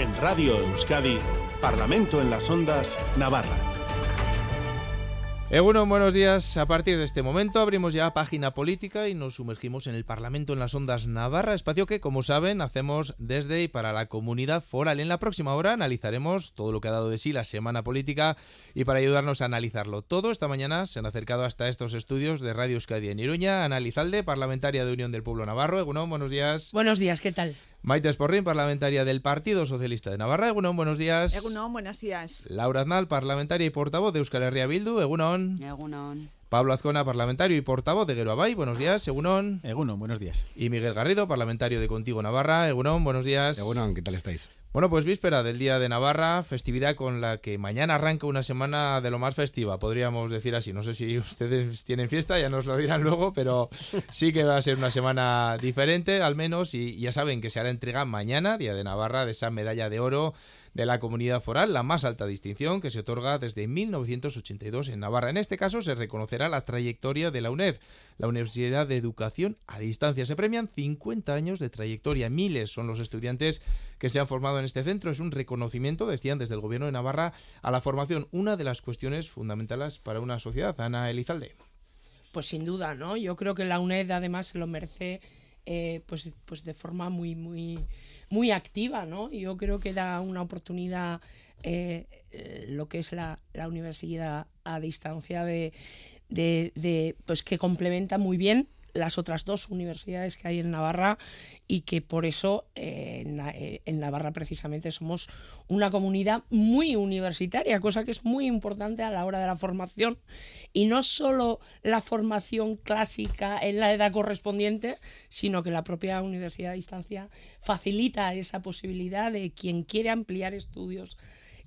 En Radio Euskadi, Parlamento en las Ondas, Navarra. Egunon, buenos días. A partir de este momento abrimos ya página política y nos sumergimos en el Parlamento en las Ondas Navarra, espacio que, como saben, hacemos desde y para la comunidad foral. En la próxima hora analizaremos todo lo que ha dado de sí la semana política y para ayudarnos a analizarlo todo, esta mañana se han acercado hasta estos estudios de Radio Euskadi en Iruña, Analizalde, parlamentaria de Unión del Pueblo Navarro. Egunon, buenos días. Buenos días, ¿qué tal? Maite Esporrín, parlamentaria del Partido Socialista de Navarra. Egunon, buenos días. Egunon, buenos días. Laura Aznal, parlamentaria y portavoz de Euskal Herria Bildu. Egunon. Egunon. Pablo Azcona, parlamentario y portavoz de Geroabay. Buenos días, Egunon. Egunon, buenos días. Y Miguel Garrido, parlamentario de Contigo Navarra. Egunon, buenos días. Egunon, ¿qué tal estáis? Bueno, pues víspera del Día de Navarra, festividad con la que mañana arranca una semana de lo más festiva, podríamos decir así. No sé si ustedes tienen fiesta, ya nos lo dirán luego, pero sí que va a ser una semana diferente, al menos, y ya saben que se hará entrega mañana, Día de Navarra, de esa medalla de oro de la comunidad foral, la más alta distinción que se otorga desde 1982 en Navarra. En este caso se reconocerá la trayectoria de la UNED, la Universidad de Educación a Distancia. Se premian 50 años de trayectoria, miles son los estudiantes que se han formado en este centro. Es un reconocimiento, decían desde el Gobierno de Navarra, a la formación, una de las cuestiones fundamentales para una sociedad. Ana Elizalde. Pues sin duda, ¿no? Yo creo que la UNED además lo merece eh, pues, pues de forma muy, muy, muy activa, ¿no? Yo creo que da una oportunidad eh, eh, lo que es la, la, universidad a distancia de, de, de, pues que complementa muy bien las otras dos universidades que hay en Navarra y que por eso eh, en, en, Navarra precisamente somos una comunidad muy universitaria, cosa que es muy importante a la hora de la formación. Y no solo la formación clásica en la edad correspondiente, sino que la propia universidad a distancia facilita esa posibilidad de quien quiere ampliar estudios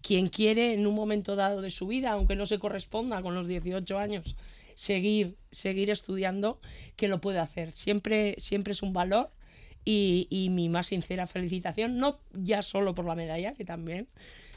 quien quiere en un momento dado de su vida, aunque no se corresponda con los 18 años, seguir, seguir estudiando, que lo puede hacer. Siempre, siempre es un valor y, mi más sincera felicitación, no ya solo por la medalla, que también,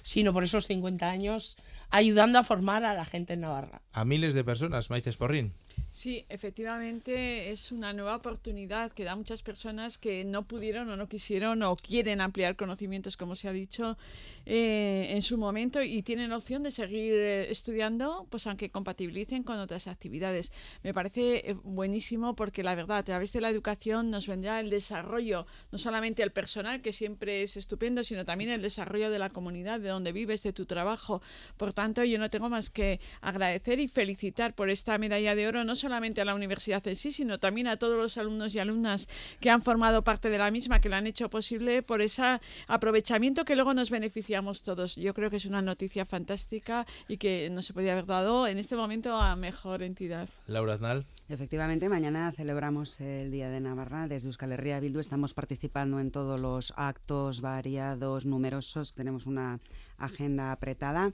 sino por esos 50 años ayudando a formar a la gente en Navarra. A miles de personas, Maite Sporrín. Sí, efectivamente es una nueva oportunidad que da muchas personas que no pudieron o no quisieron o quieren ampliar conocimientos, como se ha dicho eh, en su momento, y tienen opción de seguir eh, estudiando, pues aunque compatibilicen con otras actividades. Me parece eh, buenísimo porque la verdad, a través de la educación nos vendrá el desarrollo, no solamente el personal, que siempre es estupendo, sino también el desarrollo de la comunidad, de donde vives, de tu trabajo. Por tanto, yo no tengo más que agradecer y felicitar por esta medalla de oro, solamente a la universidad en sí, sino también a todos los alumnos y alumnas que han formado parte de la misma, que la han hecho posible por ese aprovechamiento que luego nos beneficiamos todos. Yo creo que es una noticia fantástica y que no se podía haber dado en este momento a mejor entidad. Laura Aznal. Efectivamente, mañana celebramos el Día de Navarra. Desde Euskal Herria Bildu estamos participando en todos los actos variados, numerosos. Tenemos una agenda apretada.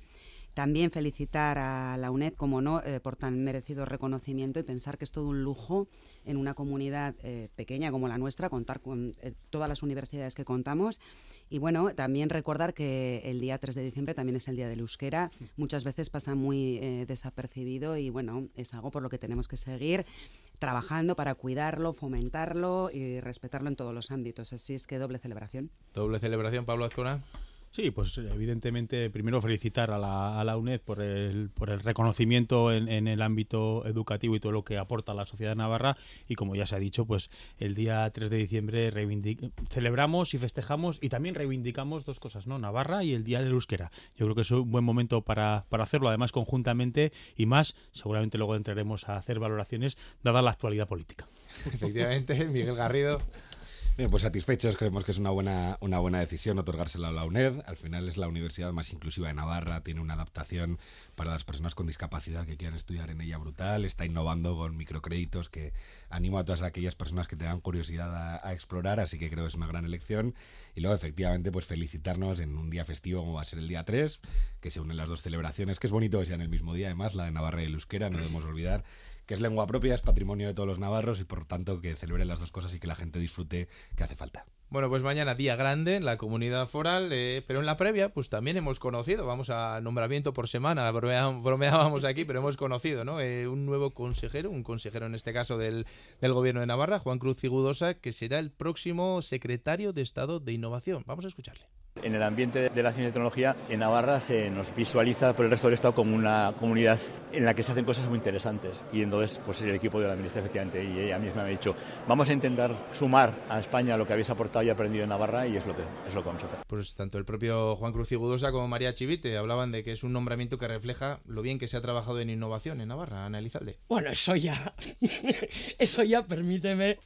También felicitar a la UNED, como no, eh, por tan merecido reconocimiento y pensar que es todo un lujo en una comunidad eh, pequeña como la nuestra, contar con eh, todas las universidades que contamos. Y bueno, también recordar que el día 3 de diciembre también es el día del euskera. Muchas veces pasa muy desapercibido y bueno, es algo por lo que tenemos que seguir trabajando para cuidarlo, fomentarlo y respetarlo en todos los ámbitos. Así es que doble celebración. Doble celebración, Pablo Azcona. Sí, pues evidentemente primero felicitar a la, a la UNED por el, por el reconocimiento en, en, el ámbito educativo y todo lo que aporta la sociedad navarra y como ya se ha dicho, pues el día 3 de diciembre celebramos y festejamos y también reivindicamos dos cosas, ¿no? Navarra y el Día del Euskera. Yo creo que es un buen momento para, para hacerlo, además conjuntamente y más, seguramente luego entraremos a hacer valoraciones dada la actualidad política. Efectivamente, Miguel Garrido. Bien, pues satisfechos, creemos que es una buena, una buena decisión otorgársela a la UNED. Al final es la universidad más inclusiva de Navarra, tiene una adaptación para las personas con discapacidad que quieran estudiar en ella brutal, está innovando con microcréditos que animo a todas aquellas personas que tengan curiosidad a, explorar, así que creo que es una gran elección. Y luego, efectivamente, pues felicitarnos en un día festivo como va a ser el día 3, que se unen las dos celebraciones, que es bonito que sean el mismo día, además, la de Navarra y el Euskera, no debemos olvidar que es lengua propia, es patrimonio de todos los navarros y por tanto que celebren las dos cosas y que la gente disfrute que hace falta. Bueno, pues mañana día grande en la comunidad foral, eh, pero en la previa pues también hemos conocido, vamos a nombramiento por semana, bromeábamos aquí, pero hemos conocido, ¿no? Eh, un nuevo consejero, un consejero en este caso del, del gobierno de Navarra, Juan Cruz Figudosa, que será el próximo secretario de Estado de Innovación. Vamos a escucharle. En el ambiente de la ciencia y tecnología, en Navarra se nos visualiza por el resto del Estado como una comunidad en la que se hacen cosas muy interesantes. Y entonces, pues el equipo de la ministra, efectivamente, y ella misma me ha dicho, vamos a intentar sumar a España lo que habéis aportado y aprendido en Navarra y es lo que, es lo que vamos a hacer. Pues tanto el propio Juan Cruz Igudosa como María Chivite hablaban de que es un nombramiento que refleja lo bien que se ha trabajado en innovación en Navarra, Ana Elizalde. Bueno, eso ya, eso ya permíteme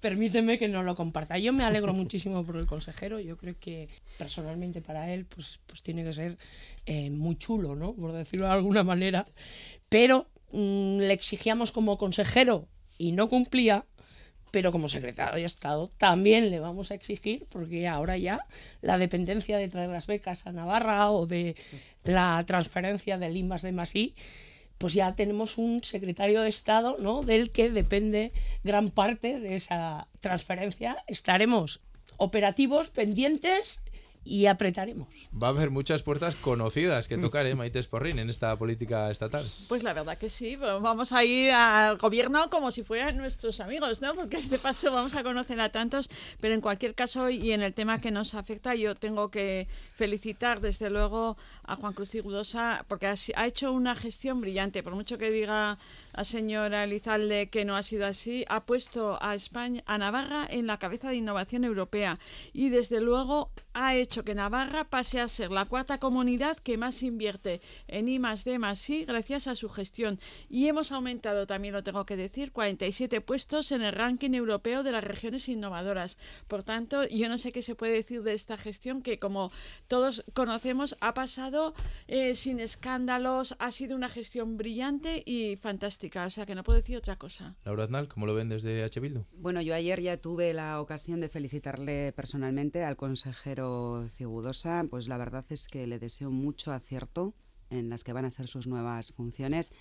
permíteme que no lo comparta. Yo me alegro muchísimo por el consejero. Yo creo que personalmente para él, pues, pues tiene que ser eh, muy chulo, ¿no? Por decirlo de alguna manera. Pero mm, le exigíamos como consejero y no cumplía. Pero como secretario de Estado también le vamos a exigir, porque ahora ya la dependencia de traer las becas a Navarra o de la transferencia del IMAS de Masí pues ya tenemos un secretario de Estado, ¿no? Del que depende gran parte de esa transferencia. Estaremos operativos, pendientes y apretaremos. Va a haber muchas puertas conocidas que tocar, ¿eh, Maite Sporrin, en esta política estatal. Pues la verdad que sí, vamos a ir al gobierno como si fueran nuestros amigos, ¿no? Porque este paso vamos a conocer a tantos, pero en cualquier caso y en el tema que nos afecta, yo tengo que felicitar desde luego a Juan Cruz Igudosa porque ha hecho una gestión brillante, por mucho que diga la señora Elizalde que no ha sido así, ha puesto a España, a Navarra en la cabeza de innovación europea y desde luego ha hecho que Navarra pase a ser la cuarta comunidad que más invierte en I más D I gracias a su gestión. Y hemos aumentado, también lo tengo que decir, 47 puestos en el ranking europeo de las regiones innovadoras. Por tanto, yo no sé qué se puede decir de esta gestión que, como todos conocemos, ha pasado eh, sin escándalos, ha sido una gestión brillante y fantástica. O sea que no puedo decir otra cosa. Laura Aznal, ¿cómo lo ven desde H. Bildu? Bueno, yo ayer ya tuve la ocasión de felicitarle personalmente al consejero Cigudosa, pues la verdad es que le deseo mucho acierto en las que van a ser sus nuevas funciones.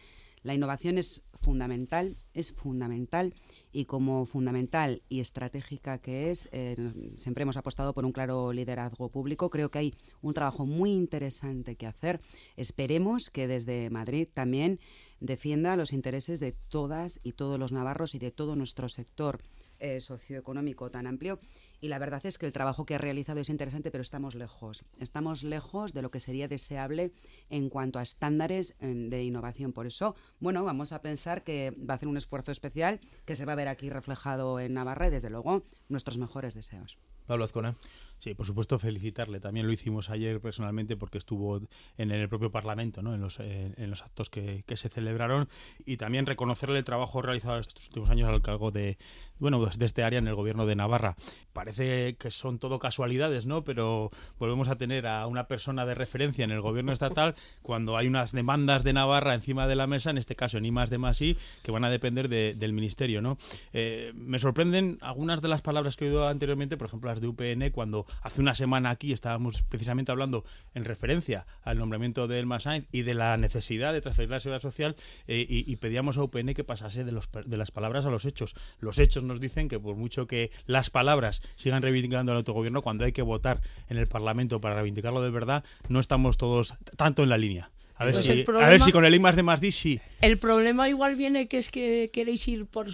La innovación es fundamental, es fundamental y como fundamental y estratégica que es, eh, siempre hemos apostado por un claro liderazgo público. Creo que hay un trabajo muy interesante que hacer. Esperemos que desde Madrid también defienda los intereses de todas y todos los navarros y de todo nuestro sector eh, socioeconómico tan amplio y la verdad es que el trabajo que ha realizado es interesante, pero estamos lejos. Estamos lejos de lo que sería deseable en cuanto a estándares em, de innovación. Por eso, bueno, vamos a pensar que va a hacer un esfuerzo especial que se va a ver aquí reflejado en Navarra y, desde luego, nuestros mejores deseos. Pablo Azcona. Sí, por supuesto, felicitarle. También lo hicimos ayer personalmente porque estuvo en el propio Parlamento, ¿no? en, los, eh, en los actos que, que, se celebraron. Y también reconocerle el trabajo realizado estos últimos años al cargo de, bueno, pues de este área en el gobierno de Navarra. Parece que son todo casualidades, ¿no? Pero volvemos a tener a una persona de referencia en el gobierno estatal cuando hay unas demandas de Navarra encima de la mesa, en este caso ni más de más y, que van a depender del ministerio, ¿no? Eh, me sorprenden algunas de las palabras que he oído anteriormente, por ejemplo las de UPN, cuando hace una semana aquí estábamos precisamente hablando en referencia al nombramiento de Elma Sainz y de la necesidad de transferir la seguridad social eh, y, pedíamos a UPN que pasase de, los, de las palabras a los hechos. Los hechos nos dicen que por mucho que las palabras sigan reivindicando el autogobierno, cuando hay que votar en el Parlamento para reivindicarlo de verdad, no estamos todos tanto en la línea. A ver, pues si, a ver si con el I más de más D sí. El problema igual viene que es que queréis ir por,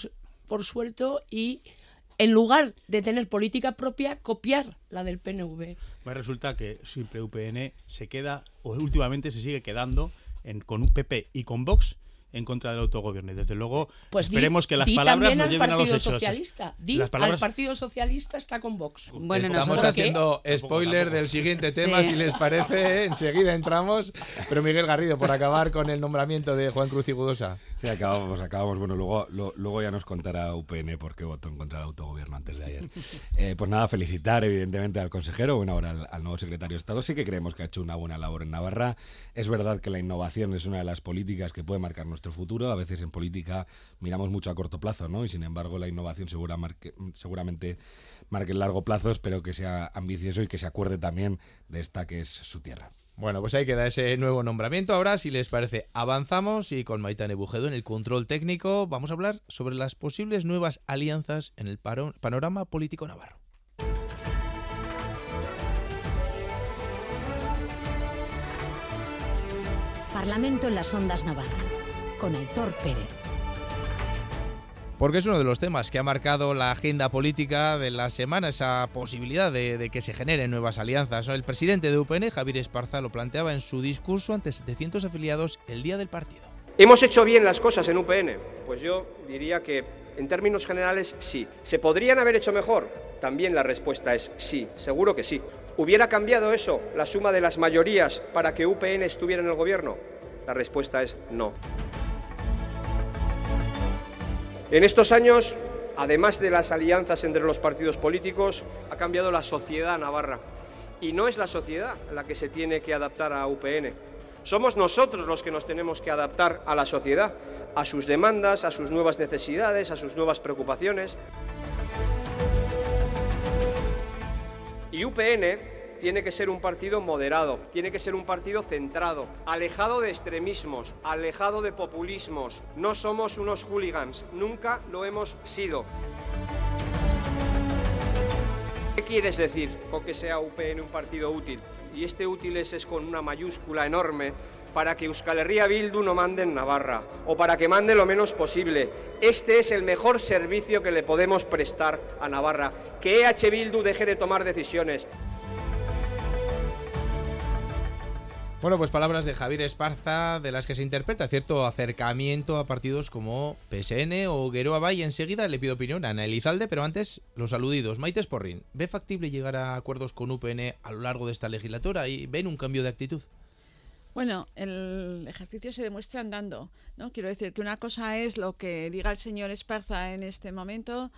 por suelto y en lugar de tener política propia, copiar la del PNV. Pues resulta que siempre UPN se queda, o últimamente se sigue quedando en, con PP y con Vox en contra del autogobierno. Y desde luego pues esperemos que las palabras nos lleven a los hechos. Socialista. Di las palabras... al Partido Socialista está con Vox. Bueno, Estamos haciendo spoiler del siguiente tema, si les parece. Enseguida entramos. Pero Miguel Garrido, por acabar con el nombramiento de Juan Cruz y Gudosa. Sí, acabamos, acabamos. Bueno, luego, luego ya nos contará UPN por qué votó en contra del autogobierno antes de ayer. Eh, pues nada, felicitar evidentemente al consejero, bueno, ahora al, al, nuevo secretario de Estado. Sí que creemos que ha hecho una buena labor en Navarra. Es verdad que la innovación es una de las políticas que puede marcar nuestro futuro. A veces en política miramos mucho a corto plazo, ¿no? Y sin embargo la innovación segura marque, seguramente marque el largo plazo. Espero que sea ambicioso y que se acuerde también de esta que es su tierra. Bueno, pues ahí queda ese nuevo nombramiento. Ahora, si les parece, avanzamos y con Maitane Bujedo en el control técnico vamos a hablar sobre las posibles nuevas alianzas en el panorama político navarro. Parlamento en las Ondas Navarra, con Aitor Pérez. Porque es uno de los temas que ha marcado la agenda política de la semana, esa posibilidad de, que se generen nuevas alianzas. El presidente de UPN, Javier Esparza, lo planteaba en su discurso ante 700 afiliados el día del partido. ¿Hemos hecho bien las cosas en UPN? Pues yo diría que en términos generales sí. ¿Se podrían haber hecho mejor? También la respuesta es sí, seguro que sí. ¿Hubiera cambiado eso, la suma de las mayorías, para que UPN estuviera en el gobierno? La respuesta es no. En estos años, además de las alianzas entre los partidos políticos, ha cambiado la sociedad navarra. Y no es la sociedad la que se tiene que adaptar a UPN. Somos nosotros los que nos tenemos que adaptar a la sociedad, a sus demandas, a sus nuevas necesidades, a sus nuevas preocupaciones. Y UPN tiene que ser un partido moderado, tiene que ser un partido centrado, alejado de extremismos, alejado de populismos. No somos unos hooligans, nunca lo hemos sido. ¿Qué quieres decir con que sea UPN un partido útil? Y este útil es, con una mayúscula enorme para que Euskal Herria Bildu no mande en Navarra o para que mande lo menos posible. Este es el mejor servicio que le podemos prestar a Navarra. Que EH Bildu deje de tomar decisiones. Bueno, pues palabras de Javier Esparza, de las que se interpreta cierto acercamiento a partidos como PSN o Gueroa Bay. Enseguida le pido opinión a Ana Elizalde, pero antes los aludidos. Maite Sporrin, ¿ve factible llegar a acuerdos con UPN a lo largo de esta legislatura y ven un cambio de actitud? Bueno, el ejercicio se demuestra andando, ¿no? Quiero decir que una cosa es lo que diga el señor Esparza en este momento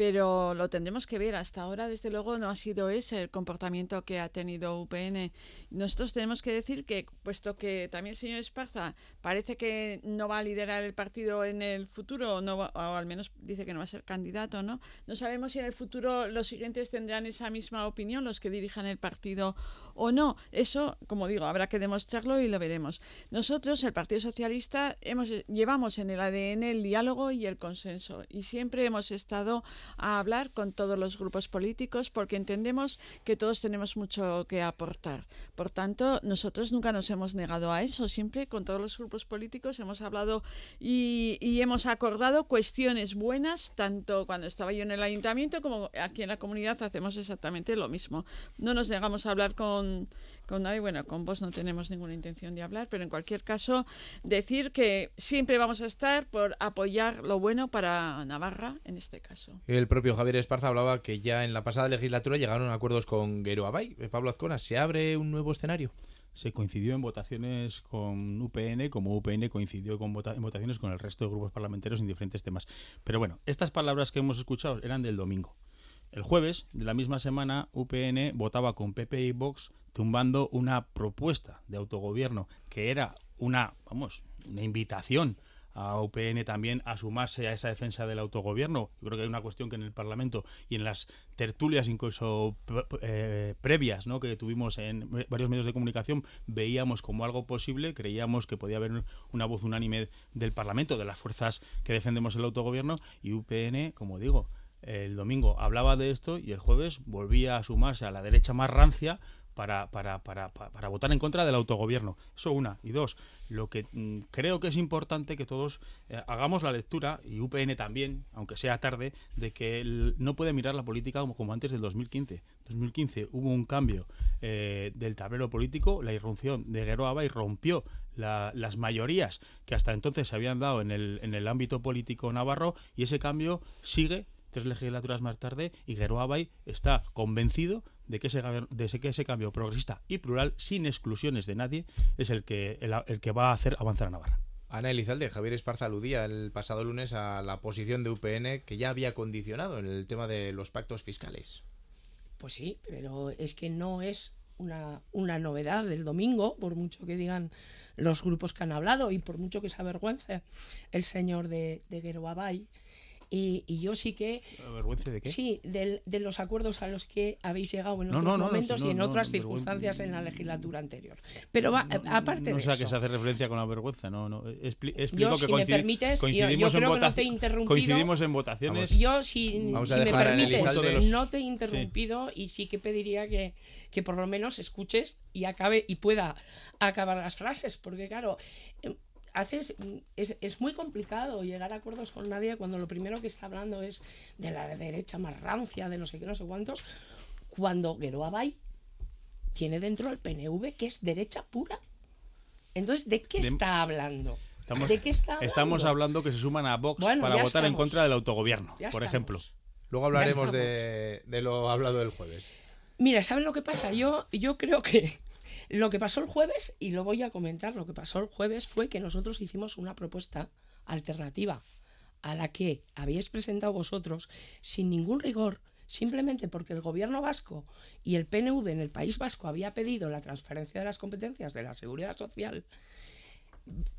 pero lo tendremos que ver. Hasta ahora, desde luego, no ha sido ese el comportamiento que ha tenido UPN. Nosotros tenemos que decir que, puesto que también el señor Esparza parece que no va a liderar el partido en el futuro, no o al menos dice que no va a ser candidato, ¿no? No sabemos si en el futuro los siguientes tendrán esa misma opinión, los que dirijan el partido o no. Eso, como digo, habrá que demostrarlo y lo veremos. Nosotros, el Partido Socialista, hemos, llevamos en el ADN el diálogo y el consenso y siempre hemos estado a hablar con todos los grupos políticos porque entendemos que todos tenemos mucho que aportar. Por tanto, nosotros nunca nos hemos negado a eso. Siempre con todos los grupos políticos hemos hablado y, y hemos acordado cuestiones buenas, tanto cuando estaba yo en el ayuntamiento como aquí en la comunidad hacemos exactamente lo mismo. No nos negamos a hablar con con nadie. Bueno, con vos no tenemos ninguna intención de hablar, pero en cualquier caso, decir que siempre vamos a estar por apoyar lo bueno para Navarra en este caso. El propio Javier Esparza hablaba que ya en la pasada legislatura llegaron a acuerdos con Abay. Eh, Pablo Azcona, ¿se abre un nuevo escenario? se coincidió en votaciones con UPN, como UPN coincidió con en votaciones con el resto de grupos parlamentarios en diferentes temas. Pero bueno, estas palabras que hemos escuchado eran del domingo. El jueves de la misma semana, UPN votaba con PP y Vox tumbando una propuesta de autogobierno que era una, vamos, una invitación a UPN también a sumarse a esa defensa del autogobierno. Creo que hay una cuestión que en el Parlamento y en las tertulias incluso eh, previas ¿no? que tuvimos en varios medios de comunicación veíamos como algo posible, creíamos que podía haber una voz unánime del Parlamento, de las fuerzas que defendemos el autogobierno y UPN, como digo, el domingo hablaba de esto y el jueves volvía a sumarse a la derecha más rancia para, para, para, para, votar en contra del autogobierno. Eso una. Y dos, lo que mm, creo que es importante que todos eh, hagamos la lectura, y UPN también, aunque sea tarde, de que no puede mirar la política como, antes del 2015. 2015 hubo un cambio eh, del tablero político, la irrupción de Geroaba y rompió las mayorías que hasta entonces se habían dado en el, en el ámbito político navarro y ese cambio sigue tres legislaturas más tarde y Geroabay está convencido de que, ese, de que ese cambio progresista y plural, sin exclusiones de nadie, es el que, el, que va a hacer avanzar a Navarra. Ana Elizalde, Javier Esparza aludía el pasado lunes a la posición de UPN que ya había condicionado en el tema de los pactos fiscales. Pues sí, pero es que no es una, una novedad del domingo, por mucho que digan los grupos que han hablado y por mucho que se avergüence el señor de, de Gueroabay y, yo sí que... ¿Vergüenza de qué? Sí, de, los acuerdos a los que habéis llegado en otros momentos y en otras circunstancias en la legislatura anterior. Pero va, aparte de eso... No sé a qué se hace referencia con la vergüenza, no, no. yo, si me permites, coincidimos, yo, creo en que no te he interrumpido. Coincidimos en votaciones. Yo, si, me permites, no te he interrumpido y sí que pediría que, que por lo menos escuches y acabe y pueda acabar las frases, porque claro haces es, es muy complicado llegar a acuerdos con nadie cuando lo primero que está hablando es de la derecha más rancia, de no sé qué, no sé cuántos, cuando Geroa Bay tiene dentro el PNV que es derecha pura. Entonces, ¿de qué De- está hablando? Estamos, ¿De qué está hablando? estamos hablando que se suman a Vox Bueno, para votar en contra del autogobierno, Ya por estamos. ejemplo. Luego hablaremos de, de lo hablado el jueves. Mira, ¿sabes lo que pasa? Yo, yo creo que lo que pasó el jueves, y lo voy a comentar, lo que pasó el jueves fue que nosotros hicimos una propuesta alternativa a la que habíais presentado vosotros sin ningún rigor, simplemente porque el gobierno vasco y el PNV en el País Vasco había pedido la transferencia de las competencias de la seguridad social,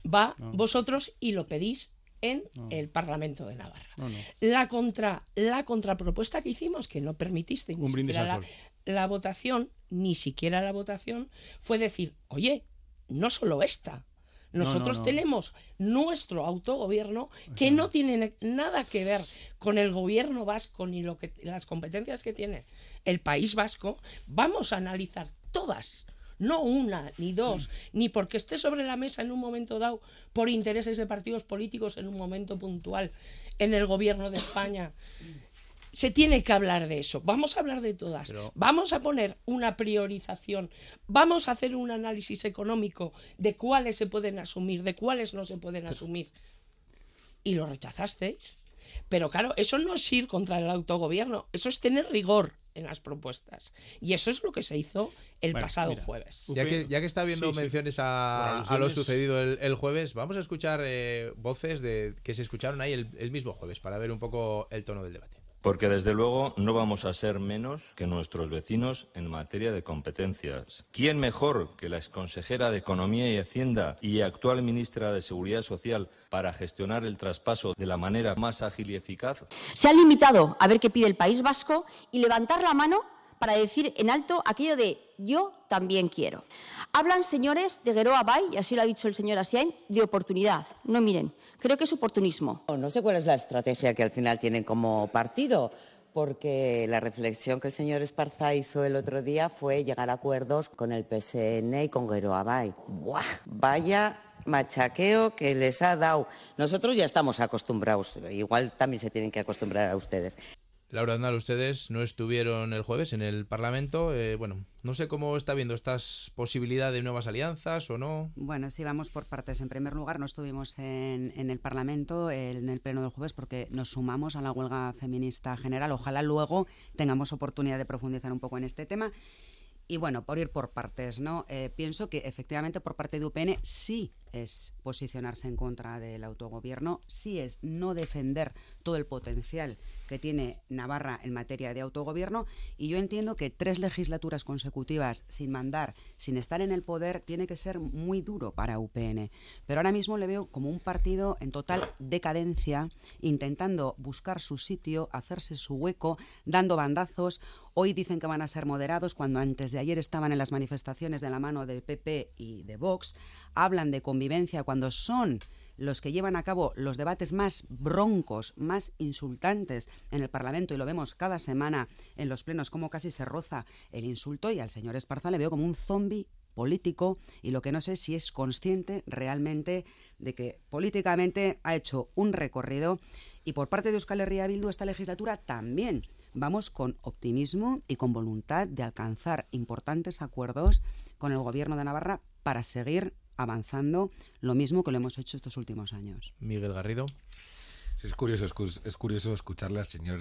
va vosotros y lo pedís en el Parlamento de Navarra. No, no. La contra la contrapropuesta que hicimos, que no permitiste ni Un siquiera la, la votación, ni siquiera la votación, fue decir, oye, no solo esta. No, no, Nosotros no. tenemos nuestro autogobierno que no tiene ne- nada que ver con el gobierno vasco ni lo que las competencias que tiene el país vasco. Vamos a analizar todas, no una ni dos, ni porque esté sobre la mesa en un momento dado por intereses de partidos políticos en un momento puntual en el gobierno de España. Se tiene que hablar de eso. Vamos a hablar de todas. Pero- Vamos a poner una priorización. Vamos a hacer un análisis económico de cuáles se pueden asumir, de cuáles no se pueden asumir. Y lo rechazasteis. Pero claro, eso no es ir contra el autogobierno, eso es tener rigor en las propuestas. Y eso es lo que se hizo el Bueno, pasado mira. jueves. Ya que, ya que está Sí, sí. menciones a, a lo sucedido el, el jueves, vamos a escuchar eh, voces de que se escucharon ahí el, el mismo jueves para ver un poco el tono del debate. Porque desde luego no vamos a ser menos que nuestros vecinos en materia de competencias. ¿Quién mejor que la exconsejera de Economía y Hacienda y actual ministra de Seguridad Social para gestionar el traspaso de la manera más ágil y eficaz? Se han limitado a ver qué pide el País Vasco y levantar la mano para decir en alto aquello de yo también quiero. Hablan, señores, de Geroa Bay, y así lo ha dicho el señor Asiain, de oportunidad. No miren, creo que es oportunismo. No sé cuál es la estrategia que al final tienen como partido, porque la reflexión que el señor Esparza hizo el otro día fue llegar a acuerdos con el PSN y con Gueroa Bay. ¡Buah! Vaya machaqueo que les ha dado. Nosotros ya estamos acostumbrados, igual también se tienen que acostumbrar a ustedes. Laura Aznal, ustedes no estuvieron el jueves en el Parlamento. eh, bueno, no sé cómo está viendo estas posibilidades de nuevas alianzas o no. Bueno, sí, vamos por partes. En primer lugar, no estuvimos en, en el Parlamento, en el pleno del jueves, porque nos sumamos a la huelga feminista general. Ojalá luego tengamos oportunidad de profundizar un poco en este tema. Y bueno, por ir por partes, ¿no? Eh, pienso que efectivamente por parte de UPN sí es posicionarse en contra del autogobierno, sí es no defender todo el potencial que tiene Navarra en materia de autogobierno y yo entiendo que tres legislaturas consecutivas sin mandar, sin estar en el poder, tiene que ser muy duro para UPN. Pero ahora mismo le veo como un partido en total decadencia, intentando buscar su sitio, hacerse su hueco, dando bandazos. Hoy dicen que van a ser moderados cuando antes de ayer estaban en las manifestaciones de la mano de PP y de Vox. Hablan de convivencia cuando son los que llevan a cabo los debates más broncos, más insultantes en el Parlamento, y lo vemos cada semana en los plenos, como casi se roza el insulto, y al señor Esparza le veo como un zombi político, y lo que no sé si es consciente realmente de que políticamente ha hecho un recorrido, y por parte de Euskal Herria Bildu esta legislatura también vamos con optimismo y con voluntad de alcanzar importantes acuerdos con el Gobierno de Navarra para seguir avanzando lo mismo que lo hemos hecho estos últimos años. Miguel Garrido. Sí, es curioso, es curioso escucharle al señor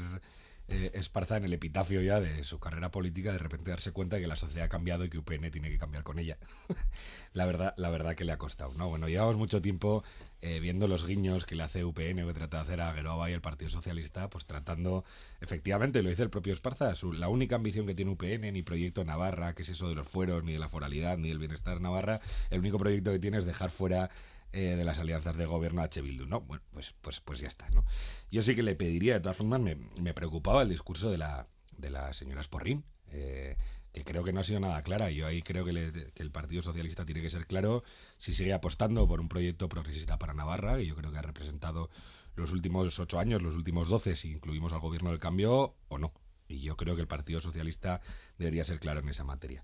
eh, Esparza en el epitafio ya de su carrera política, de repente darse cuenta de que la sociedad ha cambiado y que UPN tiene que cambiar con ella. la verdad, la verdad que le ha costado, ¿no? Bueno, llevamos mucho tiempo eh, viendo los guiños que le hace UPN o que trata de hacer a Geroa y el Partido Socialista, pues tratando, efectivamente, lo dice el propio Esparza, la única ambición que tiene UPN, ni Proyecto Navarra, que es eso de los fueros, ni de la foralidad, ni del bienestar Navarra, el único proyecto que tiene es dejar fuera eh, de las alianzas de gobierno H. Bildu, ¿no? Bueno, pues, pues, pues ya está, ¿no? Yo sí que le pediría, de todas formas, me, me preocupaba el discurso de la, de la señora Sporrín, eh, que creo que no ha sido nada clara. Yo ahí creo que, le- que el Partido Socialista tiene que ser claro si sigue apostando por un proyecto progresista para Navarra, que yo creo que ha representado los últimos ocho años, los últimos doce, si incluimos al gobierno del cambio, o no. Y yo creo que el Partido Socialista debería ser claro en esa materia.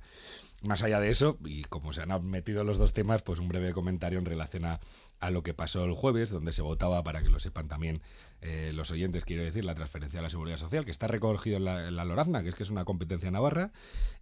Más allá de eso, y como se han metido los dos temas, pues un breve comentario en relación a, a lo que pasó el jueves, donde se votaba, para que lo sepan también eh, los oyentes, quiero decir, la transferencia a la seguridad social, que está recogido en la, en la Lorazna, que es que es una competencia navarra,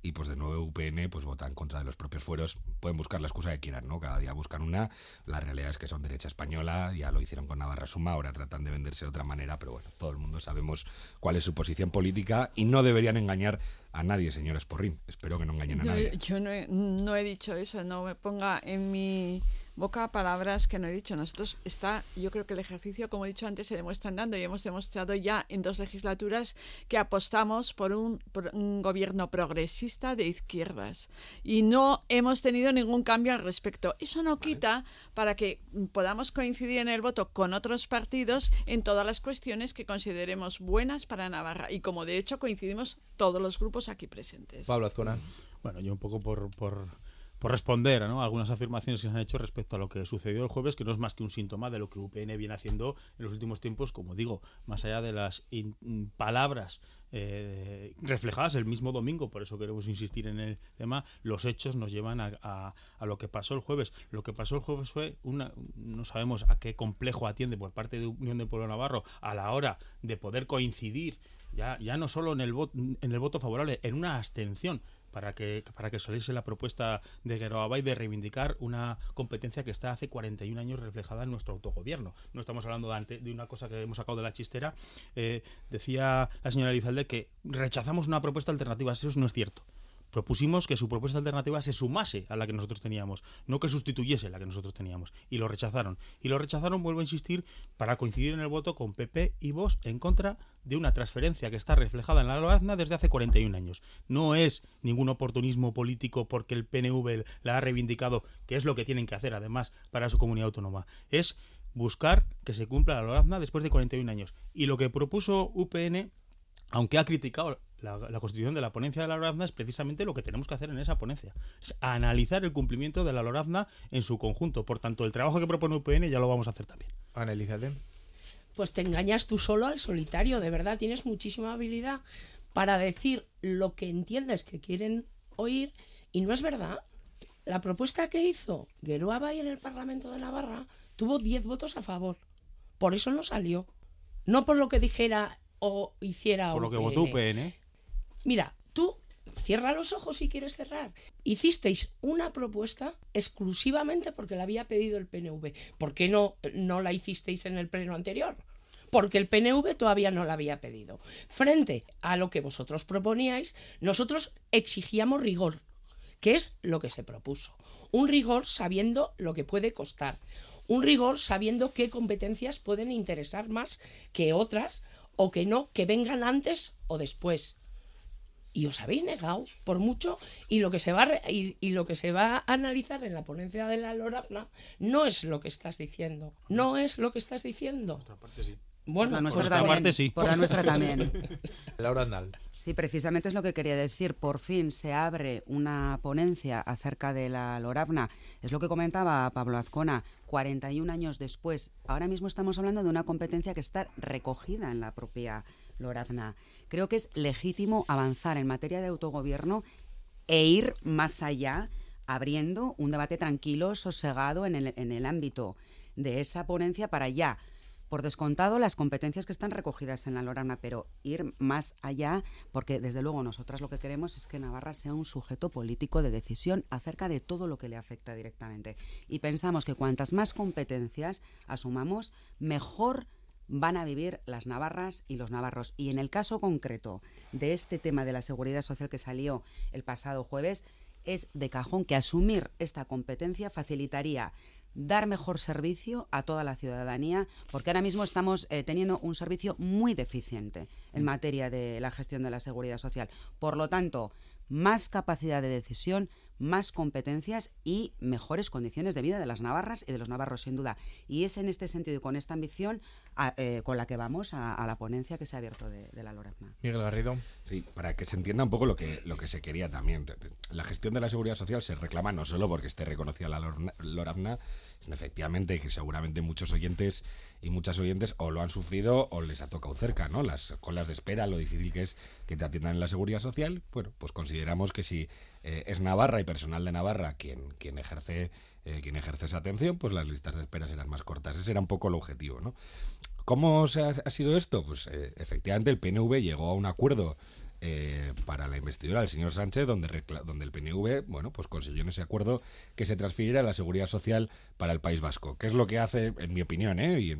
y pues de nuevo UPN pues vota en contra de los propios fueros. Pueden buscar la excusa que quieran, ¿no? Cada día buscan una. La realidad es que son derecha española, ya lo hicieron con Navarra Suma, ahora tratan de venderse de otra manera, pero bueno, todo el mundo sabemos cuál es su posición política y no deberían engañar a nadie, señores Porrín. Espero que no engañen a Yo, nadie. yo no, he, no he dicho eso, no me ponga en mi boca palabras que no he dicho. Nosotros está, yo creo que el ejercicio, como he dicho antes, se demuestra andando y hemos demostrado ya en dos legislaturas que apostamos por un, por un gobierno progresista de izquierdas y no hemos tenido ningún cambio al respecto. Eso no quita para que podamos coincidir en el voto con otros partidos en todas las cuestiones que consideremos buenas para Navarra y como de hecho coincidimos todos los grupos aquí presentes. Pablo Azcona. Bueno, yo un poco por, por, por responder ¿no? algunas afirmaciones que se han hecho respecto a lo que sucedió el jueves, que no es más que un síntoma de lo que UPN viene haciendo en los últimos tiempos, como digo, más allá de las palabras eh, reflejadas el mismo domingo, por eso queremos insistir en el tema, los hechos nos llevan a lo que pasó el jueves. Lo que pasó el jueves fue, una, no sabemos a qué complejo atiende por parte de Unión de Pueblo Navarro a la hora de poder coincidir ya, ya no solo en el, voto, en el voto favorable, en una abstención para que, para que la propuesta de Geroabay de reivindicar una competencia que está hace 41 años reflejada en nuestro autogobierno. No estamos hablando de, ante- de una cosa que hemos sacado de la chistera. Eh, decía la señora Elizalde que rechazamos una propuesta alternativa. Eso no es cierto. Propusimos que su propuesta alternativa se sumase a la que nosotros teníamos, no que sustituyese la que nosotros teníamos. Y lo rechazaron. Y lo rechazaron, vuelvo a insistir, para coincidir en el voto con PP y Vox en contra de una transferencia que está reflejada en la Loazna desde hace 41 años. No es ningún oportunismo político porque el PNV la ha reivindicado, que es lo que tienen que hacer además para su comunidad autónoma. Es buscar que se cumpla la Lorazna después de 41 años. Y lo que propuso UPN aunque ha criticado la, la constitución de la ponencia de la Lorazna, es precisamente lo que tenemos que hacer en esa ponencia. Es analizar el cumplimiento de la Lorazna en su conjunto. Por tanto, el trabajo que propone UPN ya lo vamos a hacer también. Ana Elizalde. Pues te engañas tú solo al solitario, de verdad. Tienes muchísima habilidad para decir lo que entiendes que quieren oír y no es verdad. La propuesta que hizo Geroa Bay en el Parlamento de Navarra tuvo 10 votos a favor. Por eso no salió. No por lo que dijera o hiciera Por lo que votó UPN. Mira, tú cierra los ojos si quieres cerrar. Hicisteis una propuesta exclusivamente porque la había pedido el PNV. ¿Por qué no, no la hicisteis en el pleno anterior? Porque el PNV todavía no la había pedido. Frente a lo que vosotros proponíais, nosotros exigíamos rigor, que es lo que se propuso. Un rigor sabiendo lo que puede costar. Un rigor sabiendo qué competencias pueden interesar más que otras o que no, que vengan antes o después y os habéis negado por mucho y lo que se va a re- y, y lo que se va a analizar en la ponencia de la Lorazna no es lo que estás diciendo no es lo que estás diciendo bueno Por la nuestra pues también. también. Por la nuestra también. Laura Andal. Sí, precisamente es lo que quería decir. Por fin se abre una ponencia acerca de la Loravna. Es lo que comentaba Pablo Azcona. 41 años después, ahora mismo estamos hablando de una competencia que está recogida en la propia Loravna. Creo que es legítimo avanzar en materia de autogobierno e ir más allá, abriendo un debate tranquilo, sosegado en el, en el ámbito de esa ponencia para ya por descontado las competencias que están recogidas en la Lorana, pero ir más allá, porque desde luego nosotras lo que queremos es que Navarra sea un sujeto político de decisión acerca de todo lo que le afecta directamente. Y pensamos que cuantas más competencias asumamos, mejor van a vivir las navarras y los navarros. Y en el caso concreto de este tema de la seguridad social que salió el pasado jueves, es de cajón que asumir esta competencia facilitaría dar mejor servicio a toda la ciudadanía, porque ahora mismo estamos eh, teniendo un servicio muy deficiente en materia de la gestión de la seguridad social. Por lo tanto, más capacidad de decisión, más competencias y mejores condiciones de vida de las navarras y de los navarros, sin duda. Y es en este sentido y con esta ambición a- eh, con la que vamos a, a la ponencia que se ha abierto de, de la Lorazna. Miguel Garrido. Sí, para que se entienda un poco lo que, lo que se quería también. La gestión de la seguridad social se reclama no solo porque esté reconocida la Lorna- efectivamente que seguramente muchos oyentes y muchas oyentes o lo han sufrido o les ha tocado cerca, ¿no? Las colas de espera, lo difícil que es que te atiendan en la seguridad social, bueno, pues consideramos que si eh, es Navarra y personal de Navarra quien, quien ejerce eh, quien ejerce esa atención, pues las listas de espera serán más cortas. Ese era un poco el objetivo, ¿no? ¿Cómo se ha, sido esto? Pues eh, efectivamente el PNV llegó a un acuerdo eh, para la investidura del señor Sánchez, donde, donde el PNV, bueno, pues consiguió en ese acuerdo que se transfiriera la seguridad social para el País Vasco. ¿Qué es lo que hace, en mi opinión, eh, y,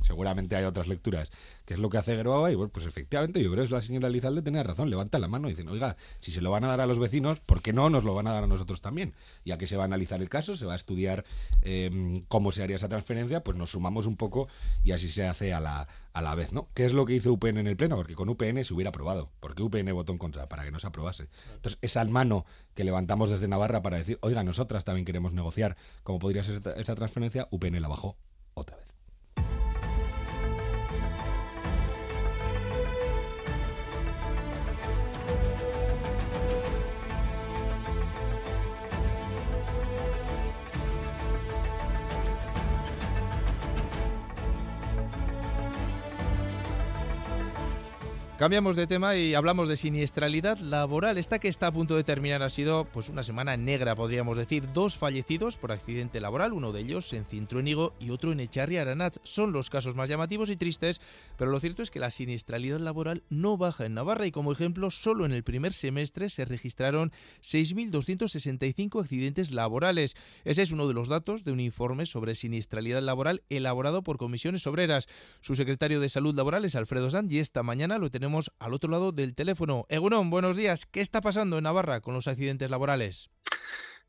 seguramente hay otras lecturas, qué es lo que hace Geroa? Y bueno, pues efectivamente, yo creo que la señora Lizalde tenía razón, levanta la mano y dice, oiga, si se lo van a dar a los vecinos, ¿por qué no nos lo van a dar a nosotros también? Ya que se va a analizar el caso, se va a estudiar em, cómo se haría esa transferencia, pues nos sumamos un poco y así se hace a la, a la vez, ¿no? ¿Qué es lo que hizo UPN en el Pleno? Porque con UPN se hubiera aprobado. porque UPN votó en contra? Para que no se aprobase. Entonces, esa mano que levantamos desde Navarra para decir, oiga, nosotras también queremos negociar cómo podría ser esta transferencia, UPN la bajó otra vez. Cambiamos de tema y hablamos de siniestralidad laboral. Esta que está a punto de terminar ha sido pues una semana negra, podríamos decir. Dos fallecidos por accidente laboral, uno de ellos en Cintruénigo y otro en Echarri Aranat. Son los casos más llamativos y tristes, pero lo cierto es que la siniestralidad laboral no baja en Navarra y como ejemplo, solo en el primer semestre se registraron 6.265 accidentes laborales. Ese es uno de los datos de un informe sobre siniestralidad laboral elaborado por comisiones obreras. Su secretario de Salud Laboral es Alfredo Sanz y esta mañana lo tenemos al otro lado del teléfono. Egunon, buenos días. ¿Qué está pasando en Navarra con los accidentes laborales?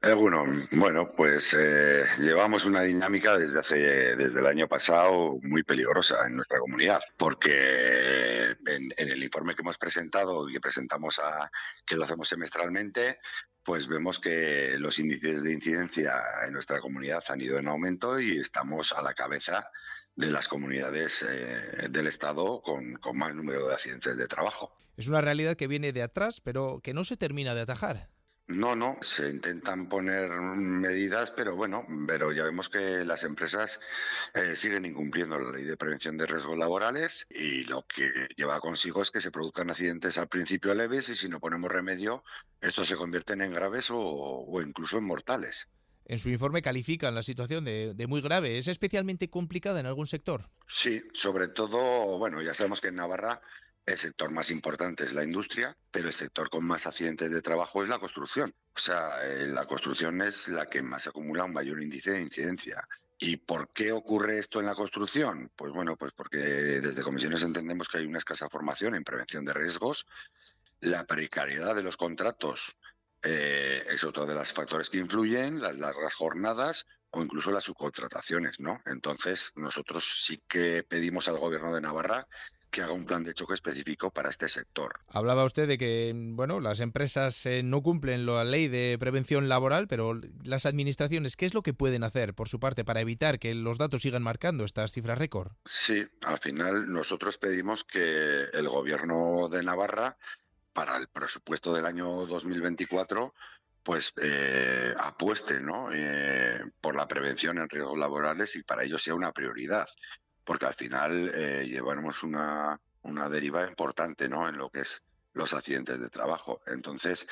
Egunon, bueno, pues eh, llevamos una dinámica desde hace desde el año pasado muy peligrosa en nuestra comunidad, porque en, el informe que hemos presentado y que presentamos a que lo hacemos semestralmente, pues vemos que los índices de incidencia en nuestra comunidad han ido en aumento y estamos a la cabeza de las comunidades eh, del Estado con, con más número de accidentes de trabajo. Es una realidad que viene de atrás, pero que no se termina de atajar. No, no, se intentan poner medidas, pero bueno, pero ya vemos que las empresas eh, siguen incumpliendo la ley de prevención de riesgos laborales y lo que lleva consigo es que se produzcan accidentes al principio leves y si no ponemos remedio, estos se convierten en graves o incluso en mortales en su informe califican la situación de, muy grave. ¿Es especialmente complicada en algún sector? Sí, sobre todo, bueno, ya sabemos que en Navarra el sector más importante es la industria, pero el sector con más accidentes de trabajo es la construcción. O sea, eh, la construcción es la que más acumula un mayor índice de incidencia. ¿Y por qué ocurre esto en la construcción? Pues bueno, pues porque desde comisiones entendemos que hay una escasa formación en prevención de riesgos, la precariedad de los contratos eh, es otro de los factores que influyen, las largas jornadas o incluso las subcontrataciones, ¿no? Entonces, nosotros sí que pedimos al gobierno de Navarra que haga un plan de choque específico para este sector. Hablaba usted de que, bueno, las empresas eh, no cumplen la ley de prevención laboral, pero las administraciones, ¿qué es lo que pueden hacer por su parte para evitar que los datos sigan marcando estas cifras récord? Sí, al final nosotros pedimos que el gobierno de Navarra para el presupuesto del año 2024 pues eh, apueste ¿no? Eh, por la prevención en riesgos laborales y para ello sea una prioridad, porque al final eh, llevamos una, una deriva importante ¿no? en lo que es los accidentes de trabajo. Entonces,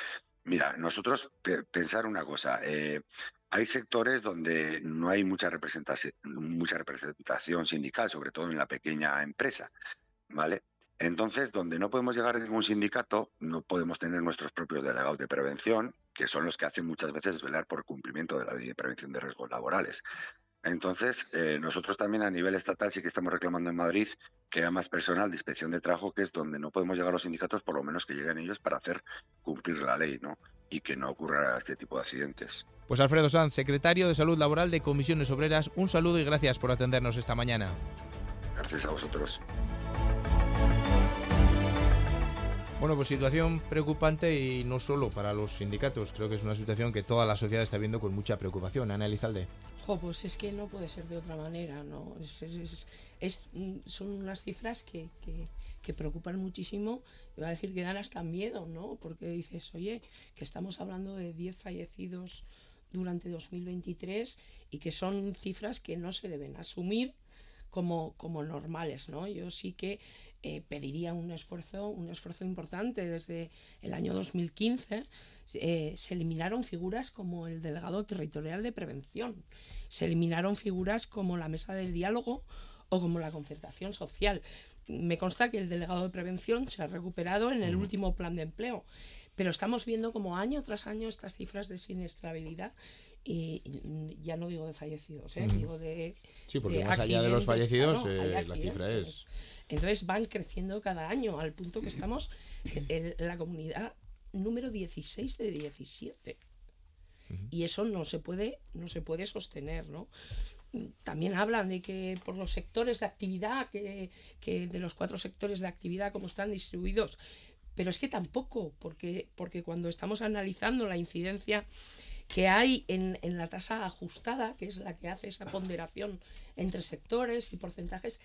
mira, nosotros pensar una cosa, eh, hay sectores donde no hay mucha representación, mucha representación sindical, sobre todo en la pequeña empresa, ¿vale? Entonces, donde no podemos llegar a ningún sindicato, no podemos tener nuestros propios delegados de prevención, que son los que hacen muchas veces velar por cumplimiento de la ley de prevención de riesgos laborales. Entonces, eh, nosotros también a nivel estatal sí que estamos reclamando en Madrid que haya más personal de inspección de trabajo, que es donde no podemos llegar a los sindicatos, por lo menos que lleguen ellos para hacer cumplir la ley, ¿no? Y que no ocurra este tipo de accidentes. Pues Alfredo Sanz, secretario de Salud Laboral de Comisiones Obreras, un saludo y gracias por atendernos esta mañana. Gracias a vosotros. Bueno, pues situación preocupante y no solo para los sindicatos. Creo que es una situación que toda la sociedad está viendo con mucha preocupación. Ana Elizalde. Jo, pues es que no puede ser de otra manera, son unas cifras que, que, preocupan muchísimo. Iba a decir que dan hasta miedo, ¿no? Porque dices, oye, que estamos hablando de 10 fallecidos durante 2023 y que son cifras que no se deben asumir como, como normales, ¿no? Yo sí que eh, pediría un esfuerzo, un esfuerzo importante. Desde el año 2015 eh, se eliminaron figuras como el delegado territorial de prevención, se eliminaron figuras como la mesa del diálogo o como la concertación social. Me consta que el delegado de prevención se ha recuperado en el último plan de empleo, pero estamos viendo como año tras año estas cifras de siniestrabilidad y, ya no digo de fallecidos, ¿eh? digo de... Sí, porque más allá de los fallecidos, eh, la cifra es... Entonces van creciendo cada año al punto que estamos en la comunidad número 16 de 17. Y eso no se puede, no se puede sostener, ¿no? También hablan de que por los sectores de actividad, que, que de los cuatro sectores de actividad, como están distribuidos, pero es que tampoco, porque, porque cuando estamos analizando la incidencia que hay en, la tasa ajustada, que es la que hace esa ponderación entre sectores y porcentajes,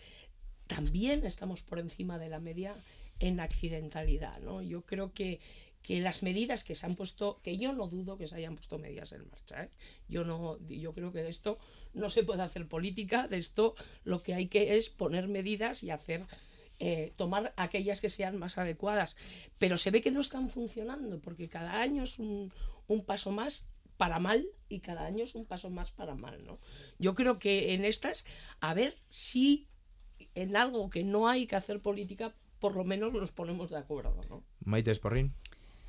también estamos por encima de la media en accidentalidad. ¿no? Yo creo que, que las medidas que se han puesto, que yo no dudo que se hayan puesto medidas en marcha. ¿eh? Yo no, yo creo que de esto no se puede hacer política, de esto lo que hay que es poner medidas y hacer eh, tomar aquellas que sean más adecuadas. Pero se ve que no están funcionando, porque cada año es un, un paso más para mal y cada año es un paso más para mal, ¿no? Yo creo que en estas, a ver si en algo que no hay que hacer política, por lo menos nos ponemos de acuerdo, ¿no? Maite Esporrín.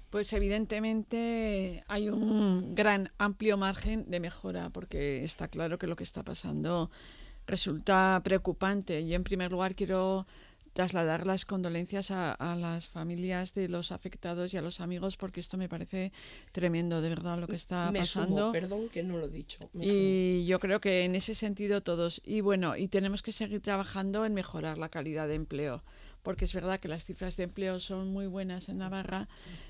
Pues evidentemente hay un gran amplio margen de mejora porque está claro que lo que está pasando resulta preocupante. Y en primer lugar quiero trasladar las condolencias a, las familias de los afectados y a los amigos porque esto me parece tremendo, de verdad, lo que está pasando. perdón que no lo he dicho. y yo creo que en ese sentido todos. Y bueno, y tenemos que seguir trabajando en mejorar la calidad de empleo porque es verdad que las cifras de empleo son muy buenas en Navarra,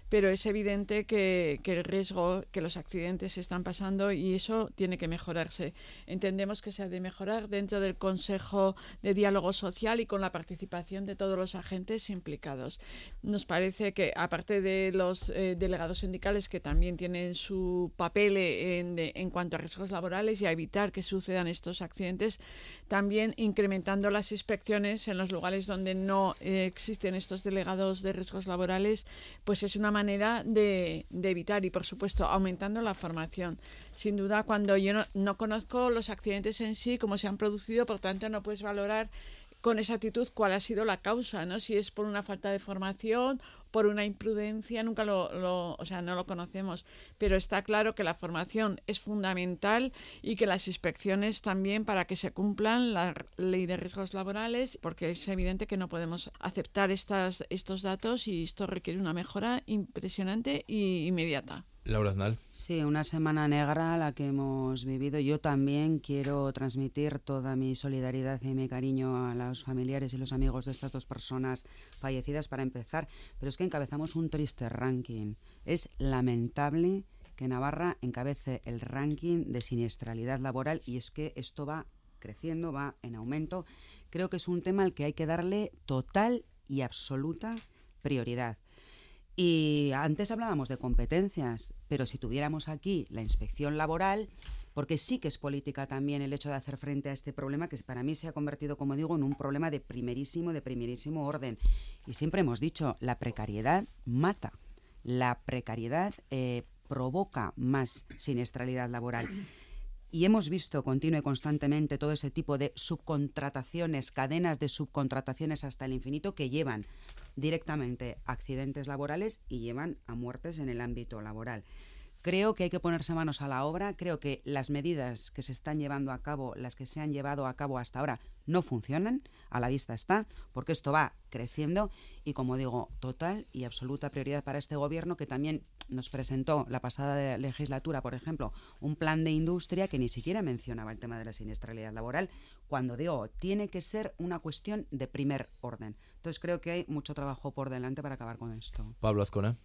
pero es evidente que, el riesgo, que los accidentes están pasando y eso tiene que mejorarse. Entendemos que se ha de mejorar dentro del Consejo de Diálogo Social y con la participación de todos los agentes implicados. Nos parece que, aparte de los eh, delegados sindicales que también tienen su papel en, en cuanto a riesgos laborales y a evitar que sucedan estos accidentes, también incrementando las inspecciones en los lugares donde no eh, existen estos delegados de riesgos laborales, pues es una manera de, evitar y, por supuesto, aumentando la formación. Sin duda, cuando yo no, no conozco los accidentes en sí, cómo se han producido, por tanto, no puedes valorar con esa actitud cuál ha sido la causa, ¿no? Si es por una falta de formación, por una imprudencia, nunca lo, o sea, no lo conocemos, pero está claro que la formación es fundamental y que las inspecciones también para que se cumplan la ley de riesgos laborales, porque es evidente que no podemos aceptar estas, estos datos y esto requiere una mejora impresionante e inmediata. Laura Aznal. Sí, una semana negra la que hemos vivido. Yo también quiero transmitir toda mi solidaridad y mi cariño a los familiares y los amigos de estas dos personas fallecidas para empezar. Pero es que encabezamos un triste ranking. Es lamentable que Navarra encabece el ranking de siniestralidad laboral y es que esto va creciendo, va en aumento. Creo que es un tema al que hay que darle total y absoluta prioridad. Y antes hablábamos de competencias, pero si tuviéramos aquí la inspección laboral, porque sí que es política también el hecho de hacer frente a este problema que para mí se ha convertido, como digo, en un problema de primerísimo, de primerísimo orden. Y siempre hemos dicho, la precariedad mata, la precariedad eh, provoca más siniestralidad laboral. Y hemos visto continuo y constantemente todo ese tipo de subcontrataciones, cadenas de subcontrataciones hasta el infinito que llevan directamente accidentes laborales y llevan a muertes en el ámbito laboral. Creo que hay que ponerse manos a la obra, creo que las medidas que se están llevando a cabo, las que se han llevado a cabo hasta ahora, no funcionan, a la vista está, porque esto va creciendo y como digo, total y absoluta prioridad para este gobierno que también nos presentó la pasada legislatura, por ejemplo, un plan de industria que ni siquiera mencionaba el tema de la siniestralidad laboral, cuando digo, tiene que ser una cuestión de primer orden. Entonces creo que hay mucho trabajo por delante para acabar con esto. Pablo Azcona.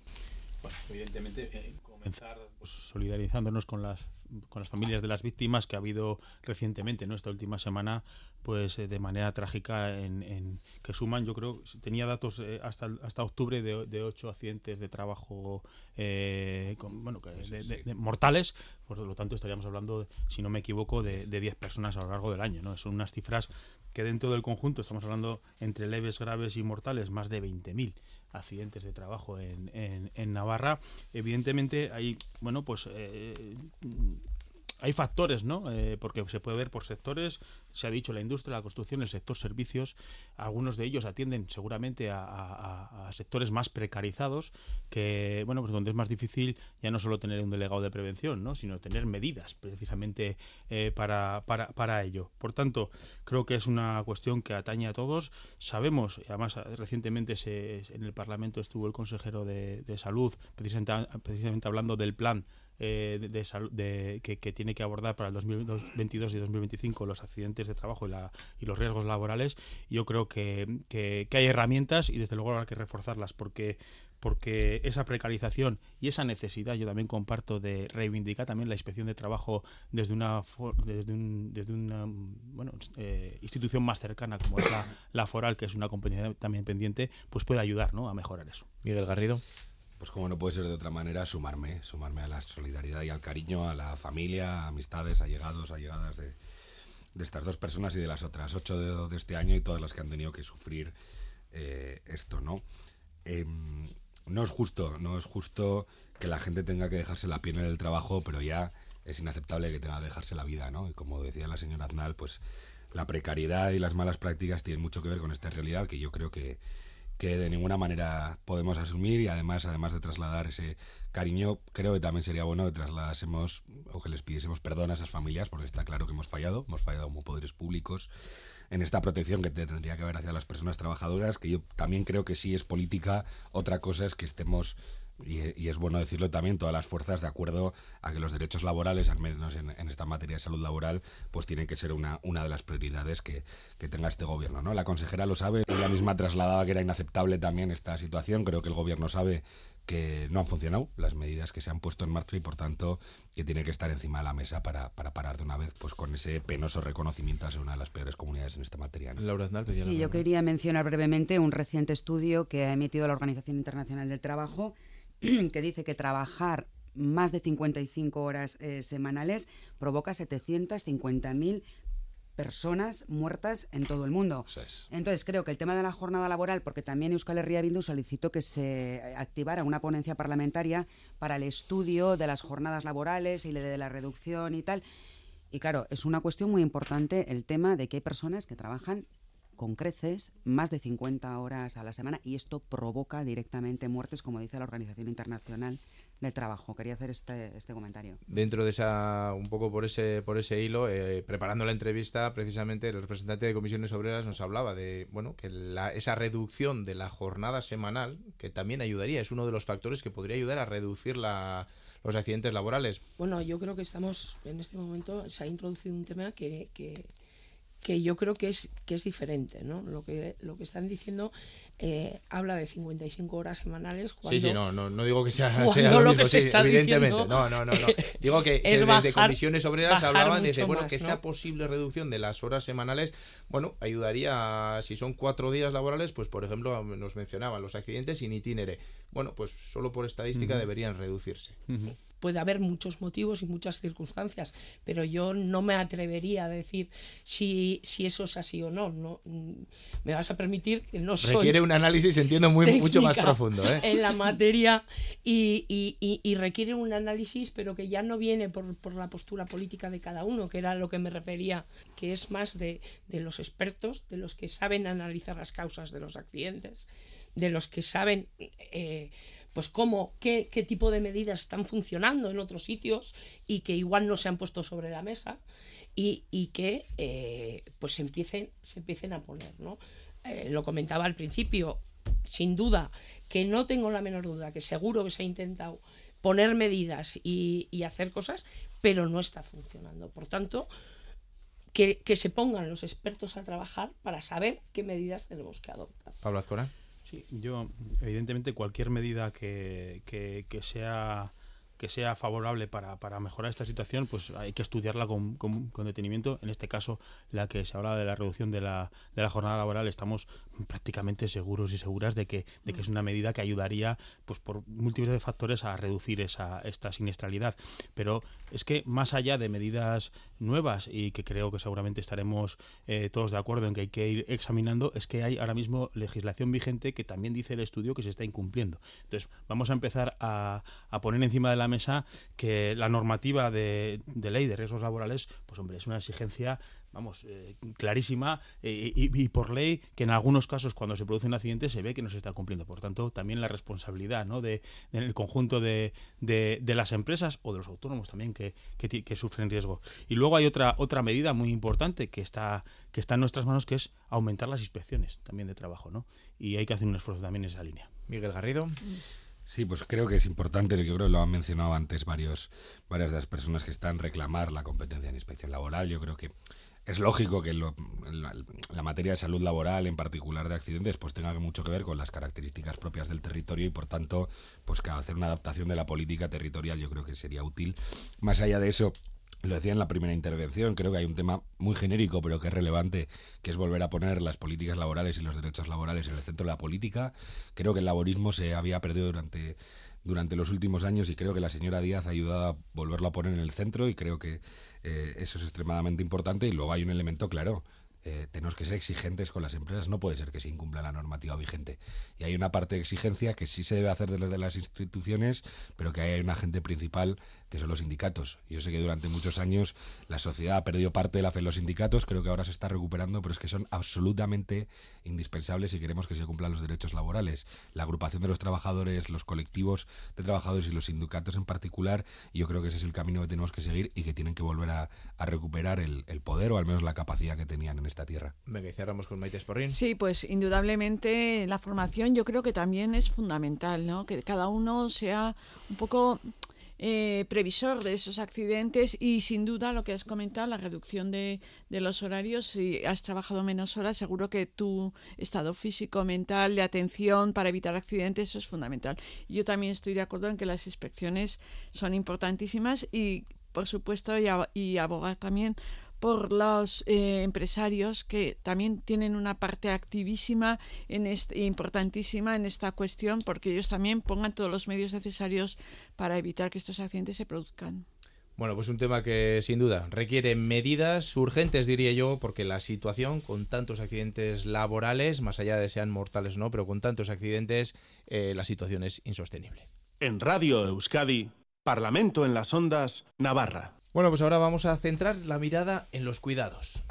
Bueno, evidentemente, eh, comenzar pues, solidarizándonos con las con las familias de las víctimas que ha habido recientemente, ¿no? Esta última semana, pues eh, de manera trágica, en, que suman, yo creo, tenía datos eh, hasta hasta octubre de, de, ocho accidentes de trabajo, eh, bueno, de, mortales, por lo tanto estaríamos hablando, si no me equivoco, de, de 10 personas a lo largo del año, ¿no? Son unas cifras que dentro del conjunto estamos hablando entre leves, graves y mortales, más de 20.000 accidentes de trabajo en, en, Navarra. Evidentemente hay, bueno, pues eh, hay factores, ¿no? Eh, porque se puede ver por sectores, se ha dicho la industria, la construcción, el sector servicios, algunos de ellos atienden seguramente a, sectores más precarizados, que, bueno, pues donde es más difícil ya no solo tener un delegado de prevención, ¿no? Sino tener medidas precisamente eh, para, para, para, ello. Por tanto, creo que es una cuestión que atañe a todos. Sabemos, además recientemente se, en el Parlamento estuvo el consejero de, de Salud, precisamente, precisamente hablando del plan eh, de, que, tiene que abordar para el 2022 y 2025 los accidentes de trabajo y, la, y los riesgos laborales. Yo creo que, que, hay herramientas y desde luego habrá que reforzarlas porque porque esa precarización y esa necesidad yo también comparto de reivindicar también la inspección de trabajo desde una desde, un, desde una bueno, eh, institución más cercana como es la, la, foral que es una compañía también pendiente pues puede ayudar ¿no? a mejorar eso Miguel Garrido pues como no puede ser de otra manera, sumarme, sumarme a la solidaridad y al cariño, a la familia, a amistades, allegados, allegadas de, de estas dos personas y de las otras ocho de, este año y todas las que han tenido que sufrir eh, esto, ¿no? Em, no es justo, no es justo que la gente tenga que dejarse la piel en el trabajo, pero ya es inaceptable que tenga que dejarse la vida, ¿no? Y como decía la señora Aznal, pues la precariedad y las malas prácticas tienen mucho que ver con esta realidad que yo creo que, que de ninguna manera podemos asumir y además, además de trasladar ese cariño, creo que también sería bueno que trasladásemos o que les pidiésemos perdón a esas familias, porque está claro que hemos fallado, hemos fallado como poderes públicos en esta protección que tendría que haber hacia las personas trabajadoras, que yo también creo que sí es política, otra cosa es que estemos y, es bueno decirlo también, todas las fuerzas de acuerdo a que los derechos laborales, al menos en, esta materia de salud laboral, pues tienen que ser una, una de las prioridades que, tenga este gobierno. ¿no? La consejera lo sabe, ella misma trasladaba que era inaceptable también esta situación, creo que el gobierno sabe que no han funcionado las medidas que se han puesto en marcha y por tanto que tiene que estar encima de la mesa para, para parar de una vez pues con ese penoso reconocimiento a ser una de las peores comunidades en esta materia. Laura sí, yo quería mencionar brevemente un reciente estudio que ha emitido la Organización Internacional del Trabajo que dice que trabajar más de 55 horas eh, semanales provoca 750.000 personas muertas en todo el mundo. Entonces creo que el tema de la jornada laboral, porque también Euskal Herria Bildu solicitó que se activara una ponencia parlamentaria para el estudio de las jornadas laborales y de la reducción y tal. Y claro, es una cuestión muy importante el tema de que hay personas que trabajan con creces, más de 50 horas a la semana, y esto provoca directamente muertes, como dice la Organización Internacional del Trabajo. Quería hacer este, este comentario. Dentro de esa, un poco por ese, por ese hilo, eh, preparando la entrevista, precisamente el representante de Comisiones Obreras nos hablaba de, bueno, que esa reducción de la jornada semanal, que también ayudaría, es uno de los factores que podría ayudar a reducir la, los accidentes laborales. Bueno, yo creo que estamos, en este momento, se ha introducido un tema que, que que yo creo que es que es diferente, ¿no? Lo que lo que están diciendo eh, habla de 55 horas semanales. Cuando, sí, sí, no, no, no digo que sea, lo, mismo, sí, evidentemente. no, no, no, no. Digo que, desde comisiones obreras hablaban de bueno, que esa posible reducción de las horas semanales, bueno, ayudaría, si son cuatro días laborales, pues por ejemplo, nos mencionaban los accidentes sin itinere. Bueno, pues solo por estadística deberían reducirse puede haber muchos motivos y muchas circunstancias, pero yo no me atrevería a decir si, si eso es así o no. no mm, me vas a permitir que no soy. Requiere un análisis, entiendo, muy, mucho más profundo. ¿eh? En la materia y, y, y, requiere un análisis, pero que ya no viene por, por, la postura política de cada uno, que era a lo que me refería, que es más de, de los expertos, de los que saben analizar las causas de los accidentes, de los que saben. Eh, pues cómo, qué, qué tipo de medidas están funcionando en otros sitios y que igual no se han puesto sobre la mesa y, y que eh, pues se empiecen, se empiecen a poner, ¿no? Eh, lo comentaba al principio, sin duda, que no tengo la menor duda, que seguro que se ha intentado poner medidas y, y hacer cosas, pero no está funcionando. Por tanto, que, que, se pongan los expertos a trabajar para saber qué medidas tenemos que adoptar. Pablo Azcora. Sí, yo, evidentemente, cualquier medida que, que, sea que sea favorable para, para mejorar esta situación, pues hay que estudiarla con, con, detenimiento. En este caso, la que se habla de la reducción de la, de la jornada laboral, estamos prácticamente seguros y seguras de que, de que es una medida que ayudaría, pues por múltiples factores, a reducir esa, esta siniestralidad. Pero es que más allá de medidas nuevas y que creo que seguramente estaremos eh, todos de acuerdo en que hay que ir examinando, es que hay ahora mismo legislación vigente que también dice el estudio que se está incumpliendo. Entonces, vamos a empezar a, a poner encima de la mesa que la normativa de, de ley de riesgos laborales, pues hombre, es una exigencia vamos, eh, clarísima eh, y, por ley que en algunos casos cuando se produce un accidente se ve que no se está cumpliendo. Por tanto, también la responsabilidad ¿no? de, en el conjunto de, de, las empresas o de los autónomos también que, que, sufren riesgo. Y luego hay otra, otra medida muy importante que está, que está en nuestras manos que es aumentar las inspecciones también de trabajo. ¿no? Y hay que hacer un esfuerzo también en esa línea. Miguel Garrido. Sí, pues creo que es importante, yo creo que lo han mencionado antes varios, varias de las personas que están reclamar la competencia en inspección laboral. Yo creo que es lógico que la, materia de salud laboral, en particular de accidentes, pues tenga mucho que ver con las características propias del territorio y, por tanto, pues que hacer una adaptación de la política territorial yo creo que sería útil. Más allá de eso, lo decía en la primera intervención, creo que hay un tema muy genérico pero que es relevante, que es volver a poner las políticas laborales y los derechos laborales en el centro de la política. Creo que el laborismo se había perdido durante durante los últimos años y creo que la señora Díaz ha ayudado a volverlo a poner en el centro y creo que eh, eso es extremadamente importante y luego hay un elemento claro eh, tenemos que ser exigentes con las empresas. No puede ser que se incumpla la normativa vigente. Y hay una parte de exigencia que sí se debe hacer desde las instituciones, pero que hay un agente principal que son los sindicatos. Yo sé que durante muchos años la sociedad ha perdido parte de la fe en los sindicatos, creo que ahora se está recuperando, pero es que son absolutamente indispensables si queremos que se cumplan los derechos laborales. La agrupación de los trabajadores, los colectivos de trabajadores y los sindicatos en particular, yo creo que ese es el camino que tenemos que seguir y que tienen que volver a, recuperar el, el, poder o al menos la capacidad que tenían en esta tierra. Venga, y cerramos con Maite Sporrin. Sí, pues indudablemente la formación yo creo que también es fundamental, ¿no? Que cada uno sea un poco eh, previsor de esos accidentes y sin duda lo que has comentado, la reducción de, de, los horarios, si has trabajado menos horas, seguro que tu estado físico, mental, de atención para evitar accidentes, eso es fundamental. Yo también estoy de acuerdo en que las inspecciones son importantísimas y, por supuesto, y, y abogar también por los eh, empresarios que también tienen una parte activísima en este, importantísima en esta cuestión porque ellos también pongan todos los medios necesarios para evitar que estos accidentes se produzcan. Bueno, pues un tema que sin duda requiere medidas urgentes, diría yo, porque la situación con tantos accidentes laborales, más allá de sean mortales o no, pero con tantos accidentes, eh, la situación es insostenible. En Radio Euskadi, Parlamento en las Ondas, Navarra. Bueno, pues ahora vamos a centrar la mirada en los cuidados.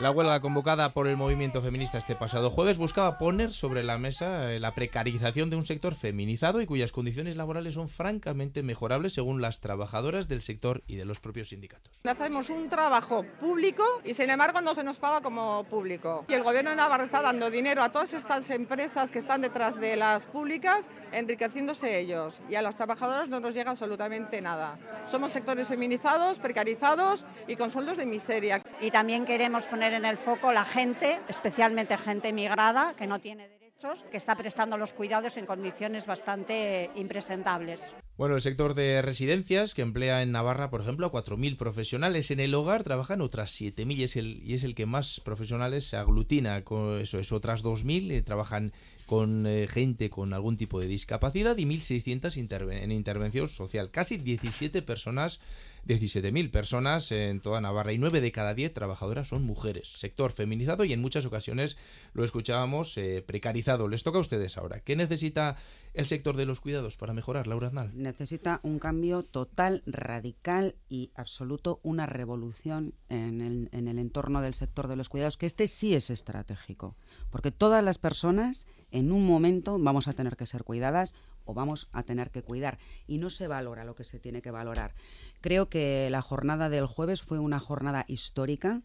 La huelga convocada por el movimiento feminista este pasado jueves buscaba poner sobre la mesa eh, la precarización de un sector feminizado y cuyas condiciones laborales son francamente mejorables según las trabajadoras del sector y de los propios sindicatos. Hacemos un trabajo público y sin embargo no se nos paga como público. Y el gobierno de Navarra está dando dinero a todas estas empresas que están detrás de las públicas, enriqueciéndose ellos. Y a las trabajadoras no nos llega absolutamente nada. Somos sectores feminizados, precarizados y con sueldos de miseria. Y también queremos poner en el foco la gente, especialmente gente migrada que no tiene derechos, que está prestando los cuidados en condiciones bastante impresentables. Bueno, el sector de residencias, que emplea en Navarra, por ejemplo, a 4.000 profesionales en el hogar, trabajan otras 7.000 y, es el, y es el que más profesionales se aglutina. Eso es otras 2.000, eh, trabajan con eh, gente con algún tipo de discapacidad y 1.600 en intervención social. Casi 17 personas 17.000 personas en toda Navarra y 9 de cada 10 trabajadoras son mujeres. Sector feminizado y en muchas ocasiones lo escuchábamos eh, precarizado. Les toca a ustedes ahora. ¿Qué necesita el sector de los cuidados para mejorar, Laura Aznal? Necesita un cambio total, radical y absoluto, una revolución en el, en el entorno del sector de los cuidados, que este sí es estratégico, porque todas las personas en un momento vamos a tener que ser cuidadas o vamos a tener que cuidar y no se valora lo que se tiene que valorar. Creo que la jornada del jueves fue una jornada histórica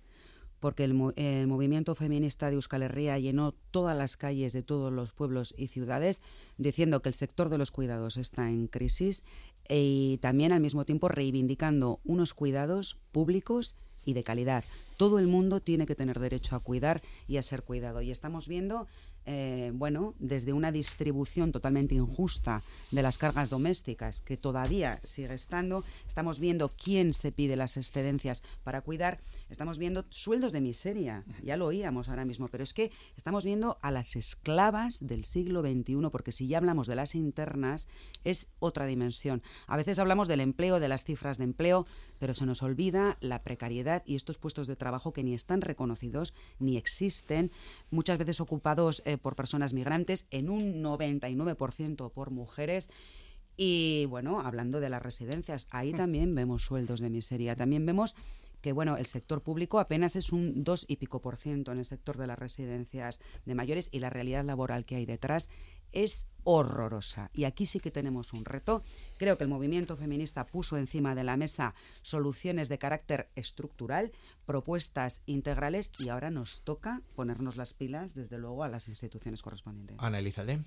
porque el, movimiento feminista de Euskal Herria llenó todas las calles de todos los pueblos y ciudades diciendo que el sector de los cuidados está en crisis y también al mismo tiempo reivindicando unos cuidados públicos y de calidad. Todo el mundo tiene que tener derecho a cuidar y a ser cuidado. Y estamos viendo eh, bueno, desde una distribución totalmente injusta de las cargas domésticas, que todavía sigue estando, estamos viendo quién se pide las excedencias para cuidar, estamos viendo sueldos de miseria, ya lo oíamos ahora mismo, pero es que estamos viendo a las esclavas del siglo XXI, porque si ya hablamos de las internas, es otra dimensión. A veces hablamos del empleo, de las cifras de empleo, pero se nos olvida la precariedad y estos puestos de trabajo que ni están reconocidos ni existen, muchas veces ocupados eh, por personas migrantes, en un 99% por mujeres. Y bueno, hablando de las residencias, ahí también vemos sueldos de miseria. También vemos que bueno, el sector público apenas es un dos y pico por ciento en el sector de las residencias de mayores y la realidad laboral que hay detrás es horrorosa. Y aquí sí que tenemos un reto. Creo que el movimiento feminista puso encima de la mesa soluciones de carácter estructural, propuestas integrales y ahora nos toca ponernos las pilas, desde luego, a las instituciones correspondientes. Ana Elizalde.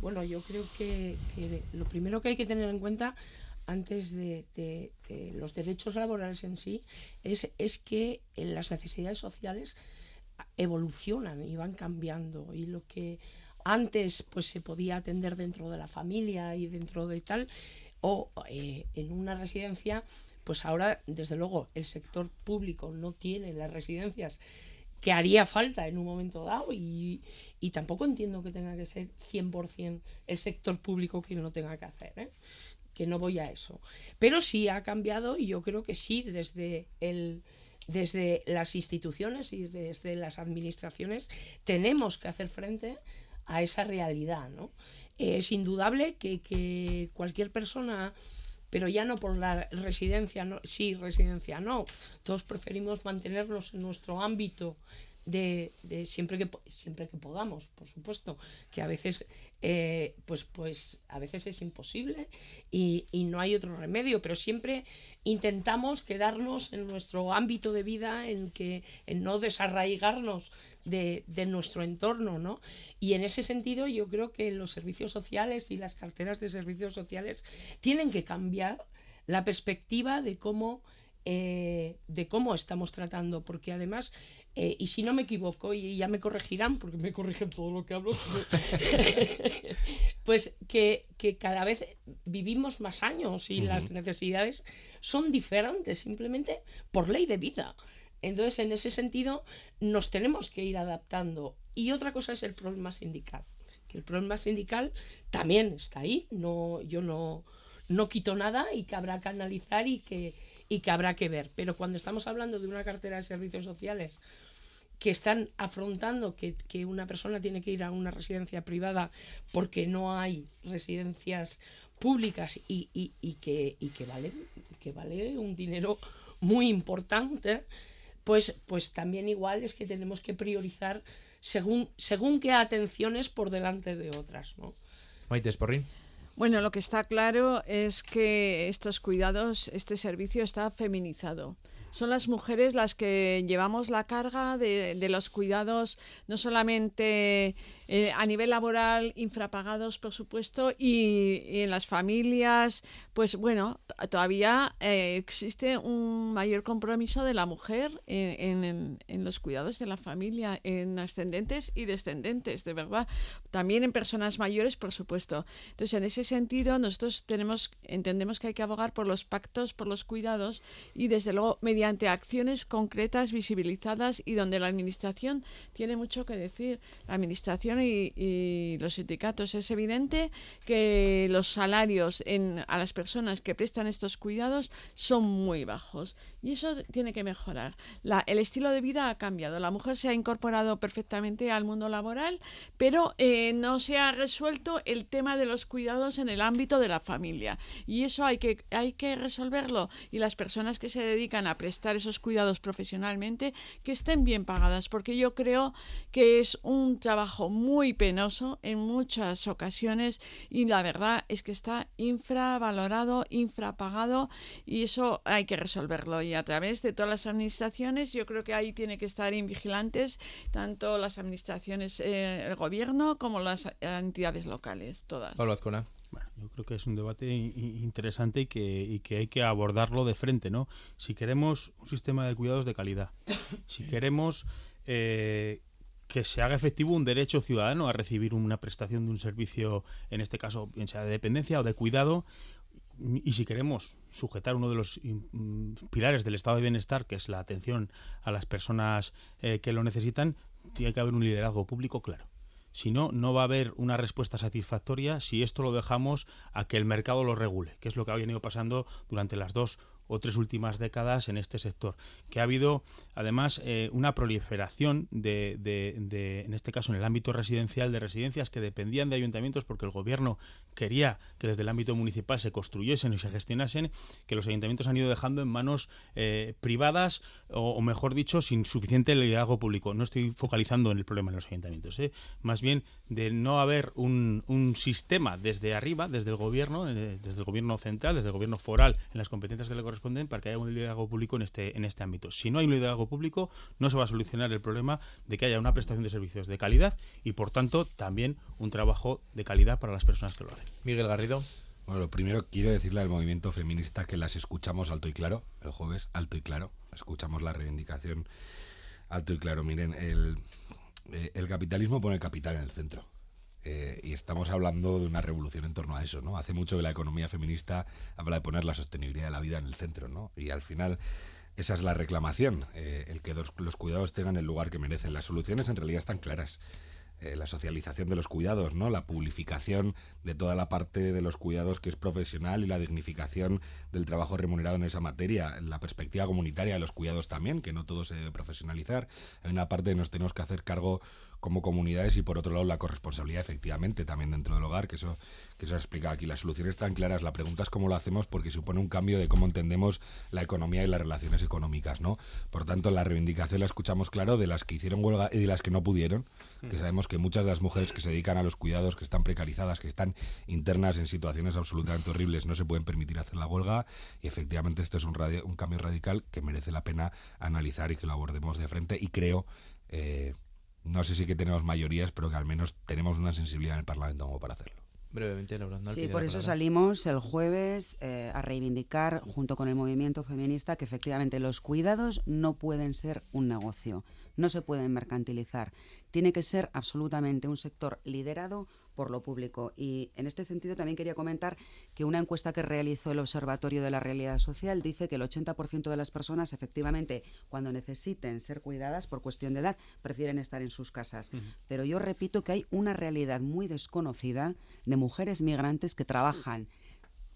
Bueno, yo creo que, que lo primero que hay que tener en cuenta antes de, de, de, los derechos laborales en sí es, es que las necesidades sociales evolucionan y van cambiando y lo que antes pues se podía atender dentro de la familia y dentro de tal o eh, en una residencia pues ahora desde luego el sector público no tiene las residencias que haría falta en un momento dado y, tampoco entiendo que tenga que ser 100% el sector público quien lo tenga que hacer. ¿eh? que no voy a eso. Pero sí ha cambiado y yo creo que sí, desde, el, desde las instituciones y desde las administraciones tenemos que hacer frente a esa realidad. ¿no? Es indudable que, que cualquier persona pero ya no por la residencia, no, sí, residencia, no. Todos preferimos mantenernos en nuestro ámbito de, de, siempre que siempre que podamos por supuesto que a veces eh, pues pues a veces es imposible y, y, no hay otro remedio pero siempre intentamos quedarnos en nuestro ámbito de vida en que en no desarraigarnos de, de nuestro entorno no y en ese sentido yo creo que los servicios sociales y las carteras de servicios sociales tienen que cambiar la perspectiva de cómo eh, de cómo estamos tratando, porque además eh, y si no me equivoco, y ya me corregirán, porque me corrigen todo lo que hablo, pues que, que, cada vez vivimos más años y uh -huh. las necesidades son diferentes, simplemente por ley de vida. Entonces, en ese sentido, nos tenemos que ir adaptando. Y otra cosa es el problema sindical, que el problema sindical también está ahí, no, yo no, no quito nada y que habrá que analizar y que, y que habrá que ver. Pero cuando estamos hablando de una cartera de servicios sociales que están afrontando que, que, una persona tiene que ir a una residencia privada porque no hay residencias públicas y, y, y que, y que, vale, que vale un dinero muy importante, pues, pues también igual es que tenemos que priorizar según, según qué atenciones por delante de otras. ¿no? Maite Sporrín. Bueno, lo que está claro es que estos cuidados, este servicio está feminizado son las mujeres las que llevamos la carga de, los cuidados, no solamente eh, a nivel laboral, infrapagados, por supuesto, y, en las familias, pues bueno, todavía eh, existe un mayor compromiso de la mujer en, los cuidados de la familia, en ascendentes y descendentes, de verdad. También en personas mayores, por supuesto. Entonces, en ese sentido, nosotros tenemos, entendemos que hay que abogar por los pactos, por los cuidados y, desde luego, mediante acciones concretas, visibilizadas y donde la Administración tiene mucho que decir. La Administración y, y los sindicatos. Es evidente que los salarios en, a las personas que prestan estos cuidados son muy bajos y eso tiene que mejorar. La, el estilo de vida ha cambiado. La mujer se ha incorporado perfectamente al mundo laboral, pero eh, no se ha resuelto el tema de los cuidados en el ámbito de la familia y eso hay que, hay que resolverlo y las personas que se dedican a prestar esos cuidados profesionalmente que estén bien pagadas porque yo creo que es un trabajo muy penoso en muchas ocasiones y la verdad es que está infravalorado, infrapagado y eso hay que resolverlo y a través de todas las administraciones yo creo que ahí tiene que estar vigilantes tanto las administraciones, eh, el gobierno como las entidades locales, todas. Pablo Azcona. Bueno, yo creo que es un debate interesante y que, y que hay que abordarlo de frente, ¿no? Si queremos un sistema de cuidados de calidad, si queremos eh, que se haga efectivo un derecho ciudadano a recibir una prestación de un servicio, en este caso, bien sea de dependencia o de cuidado, y si queremos sujetar uno de los mm, pilares del estado de bienestar, que es la atención a las personas eh, que lo necesitan, tiene que haber un liderazgo público claro. Si no, no va a haber una respuesta satisfactoria si esto lo dejamos a que el mercado lo regule, que es lo que ha venido pasando durante las dos o tres últimas décadas en este sector. Que ha habido, además, eh, una proliferación de, en este caso, en el ámbito residencial, de residencias que dependían de ayuntamientos porque el gobierno quería que desde el ámbito municipal se construyesen y se gestionasen, que los ayuntamientos han ido dejando en manos eh, privadas o, mejor dicho, sin suficiente liderazgo público. No estoy focalizando en el problema de los ayuntamientos, ¿eh? más bien de no haber un, un, sistema desde arriba, desde el gobierno, desde el gobierno central, desde el gobierno foral, en las competencias que le corresponden, para que haya un liderazgo público en este, en este ámbito. Si no hay un liderazgo público, no se va a solucionar el problema de que haya una prestación de servicios de calidad y, por tanto, también un trabajo de calidad para las personas que lo hacen. Miguel Garrido. Bueno, lo primero quiero decirle al movimiento feminista que las escuchamos alto y claro, el jueves, alto y claro, escuchamos la reivindicación alto y claro. Miren, el, eh, el capitalismo pone el capital en el centro. Eh, y estamos hablando de una revolución en torno a eso, ¿no? Hace mucho que la economía feminista habla de poner la sostenibilidad de la vida en el centro, ¿no? Y al final esa es la reclamación, eh, el que los cuidados tengan el lugar que merecen. Las soluciones en realidad están claras. Eh, la socialización de los cuidados, ¿no? La publificación de toda la parte de los cuidados que es profesional y la dignificación del trabajo remunerado en esa materia, la perspectiva comunitaria de los cuidados también, que no todo se debe profesionalizar. Hay una parte que nos tenemos que hacer cargo como comunidades y por otro lado la corresponsabilidad efectivamente también dentro del hogar, que eso que se ha explicado aquí. Las soluciones están claras, la pregunta es cómo lo hacemos porque supone un cambio de cómo entendemos la economía y las relaciones económicas, ¿no? Por tanto, la reivindicación la escuchamos claro de las que hicieron huelga y de las que no pudieron, que sabemos que muchas de las mujeres que se dedican a los cuidados, que están precarizadas, que están internas en situaciones absolutamente horribles, no se pueden permitir hacer la huelga y efectivamente esto es un, un cambio radical que merece la pena analizar y que lo abordemos de frente y creo eh, no sé si que tenemos mayorías, pero que al menos tenemos una sensibilidad en el Parlamento como para hacerlo. Brevemente, Laura. Sí, por eso salimos el jueves eh, a reivindicar, junto con el movimiento feminista, que efectivamente los cuidados no pueden ser un negocio, no se pueden mercantilizar. Tiene que ser absolutamente un sector liderado por lo público. Y en este sentido también quería comentar que una encuesta que realizó el Observatorio de la Realidad Social dice que el 80% de las personas efectivamente cuando necesiten ser cuidadas por cuestión de edad prefieren estar en sus casas. Pero yo repito que hay una realidad muy desconocida de mujeres migrantes que trabajan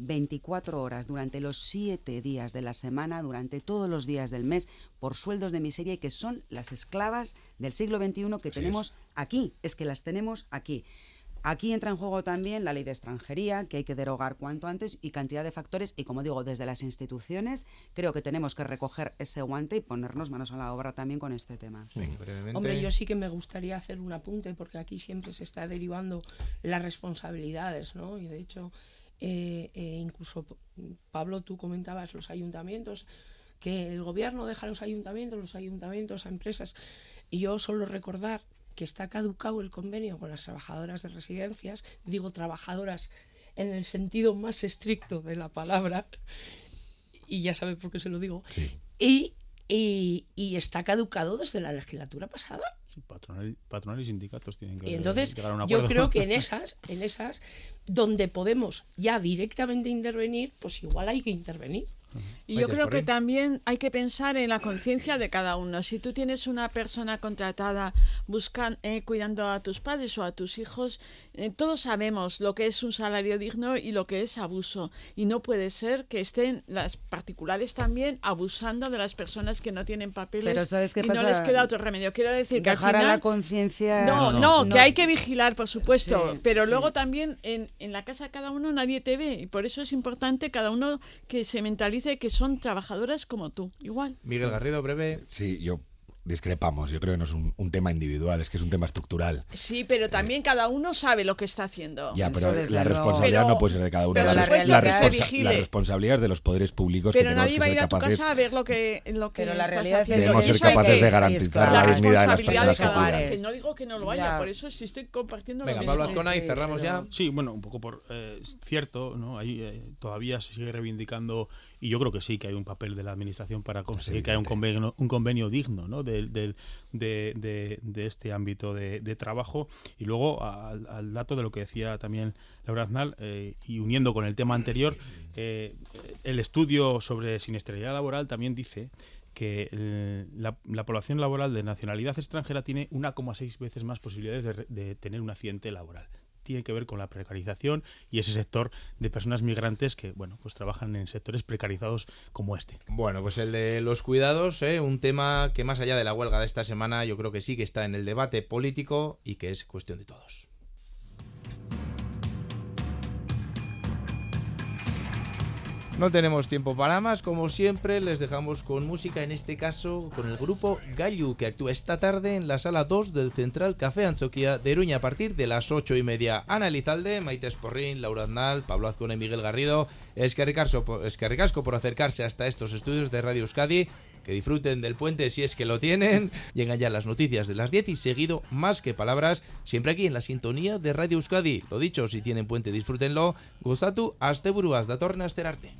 24 horas durante los 7 días de la semana, durante todos los días del mes, por sueldos de miseria y que son las esclavas del siglo XXI que tenemos aquí. Es que las tenemos aquí. Aquí entra en juego también la ley de extranjería, que hay que derogar cuanto antes, y cantidad de factores. Y como digo, desde las instituciones, creo que tenemos que recoger ese guante y ponernos manos a la obra también con este tema. Hombre, yo sí que me gustaría hacer un apunte, porque aquí siempre se está derivando las responsabilidades, ¿no? Y de hecho, eh, eh, incluso, Pablo, tú comentabas los ayuntamientos, que el gobierno deja a los ayuntamientos, los ayuntamientos a empresas. Y yo solo recordar que está caducado el convenio con las trabajadoras de residencias, digo trabajadoras en el sentido más estricto de la palabra, y ya sabe por qué se lo digo, y, y, está caducado desde la legislatura pasada. patronal, y sindicatos tienen que y entonces llegar a un yo creo que en esas en esas donde podemos ya directamente intervenir pues igual hay que intervenir y yo creo que también hay que pensar en la conciencia de cada uno. Si tú tienes una persona contratada buscan, eh, cuidando a tus padres o a tus hijos, eh, todos sabemos lo que es un salario digno y lo que es abuso. Y no puede ser que estén las particulares también abusando de las personas que no tienen papeles Pero ¿sabes qué y no les queda otro remedio. Quiero decir que al final... la conciencia... No, no, que hay que vigilar, por supuesto. pero luego también en, en la casa de cada uno nadie te ve. Y por eso es importante cada uno que se mentalice que son trabajadoras como tú, igual. Miguel Garrido, breve. Sí, yo discrepamos. Yo creo que no es un, tema individual, es que es un tema estructural. Sí, pero también cada uno sabe lo que está haciendo. Ya, pero la responsabilidad no puede ser de cada uno. la, responsabilidad es de los poderes públicos. Pero que nadie va a ir a tu casa a ver lo que, lo que la realidad Debemos ser capaces de garantizar la dignidad de las personas que cuidan. Que no digo que no lo haya, por eso sí estoy compartiendo Venga, lo Pablo Azcona y cerramos ya. Sí, bueno, un poco por eh, cierto, ¿no? Ahí eh, todavía se sigue reivindicando y yo creo que sí que hay un papel de la administración para conseguir que haya un convenio, un convenio digno, ¿no? de, de- de este ámbito de, trabajo. Y luego al, al dato de lo que decía también Laura Aznal, eh, y uniendo con el tema anterior, eh, el estudio sobre siniestralidad laboral también dice que la, la población laboral de nacionalidad extranjera tiene 1,6 veces más posibilidades de, de tener un accidente laboral. Tiene que ver con la precarización y ese sector de personas migrantes que, bueno, pues trabajan en sectores precarizados como este. Bueno, pues el de los cuidados, ¿eh? un tema que más allá de la huelga de esta semana, yo creo que sí que está en el debate político y que es cuestión de todos. No tenemos tiempo para más, como siempre, les dejamos con música, en este caso con el grupo Gallu, que actúa esta tarde en la sala 2 del Central Café Anzoquia de Iruña a partir de las 8 y media. Ana Lizalde, Maite Esporrín, Laura Aznal, Pablo Azcona y Miguel Garrido. Es que ricasco por acercarse hasta estos estudios de Radio Euskadi. Que disfruten del puente si es que lo tienen. Llegan ya las noticias de las 10 y seguido, más que palabras, siempre aquí en la sintonía de Radio Euskadi. Lo dicho, si tienen puente, disfrútenlo. Gustatu, asteburuaz datorren asterarte.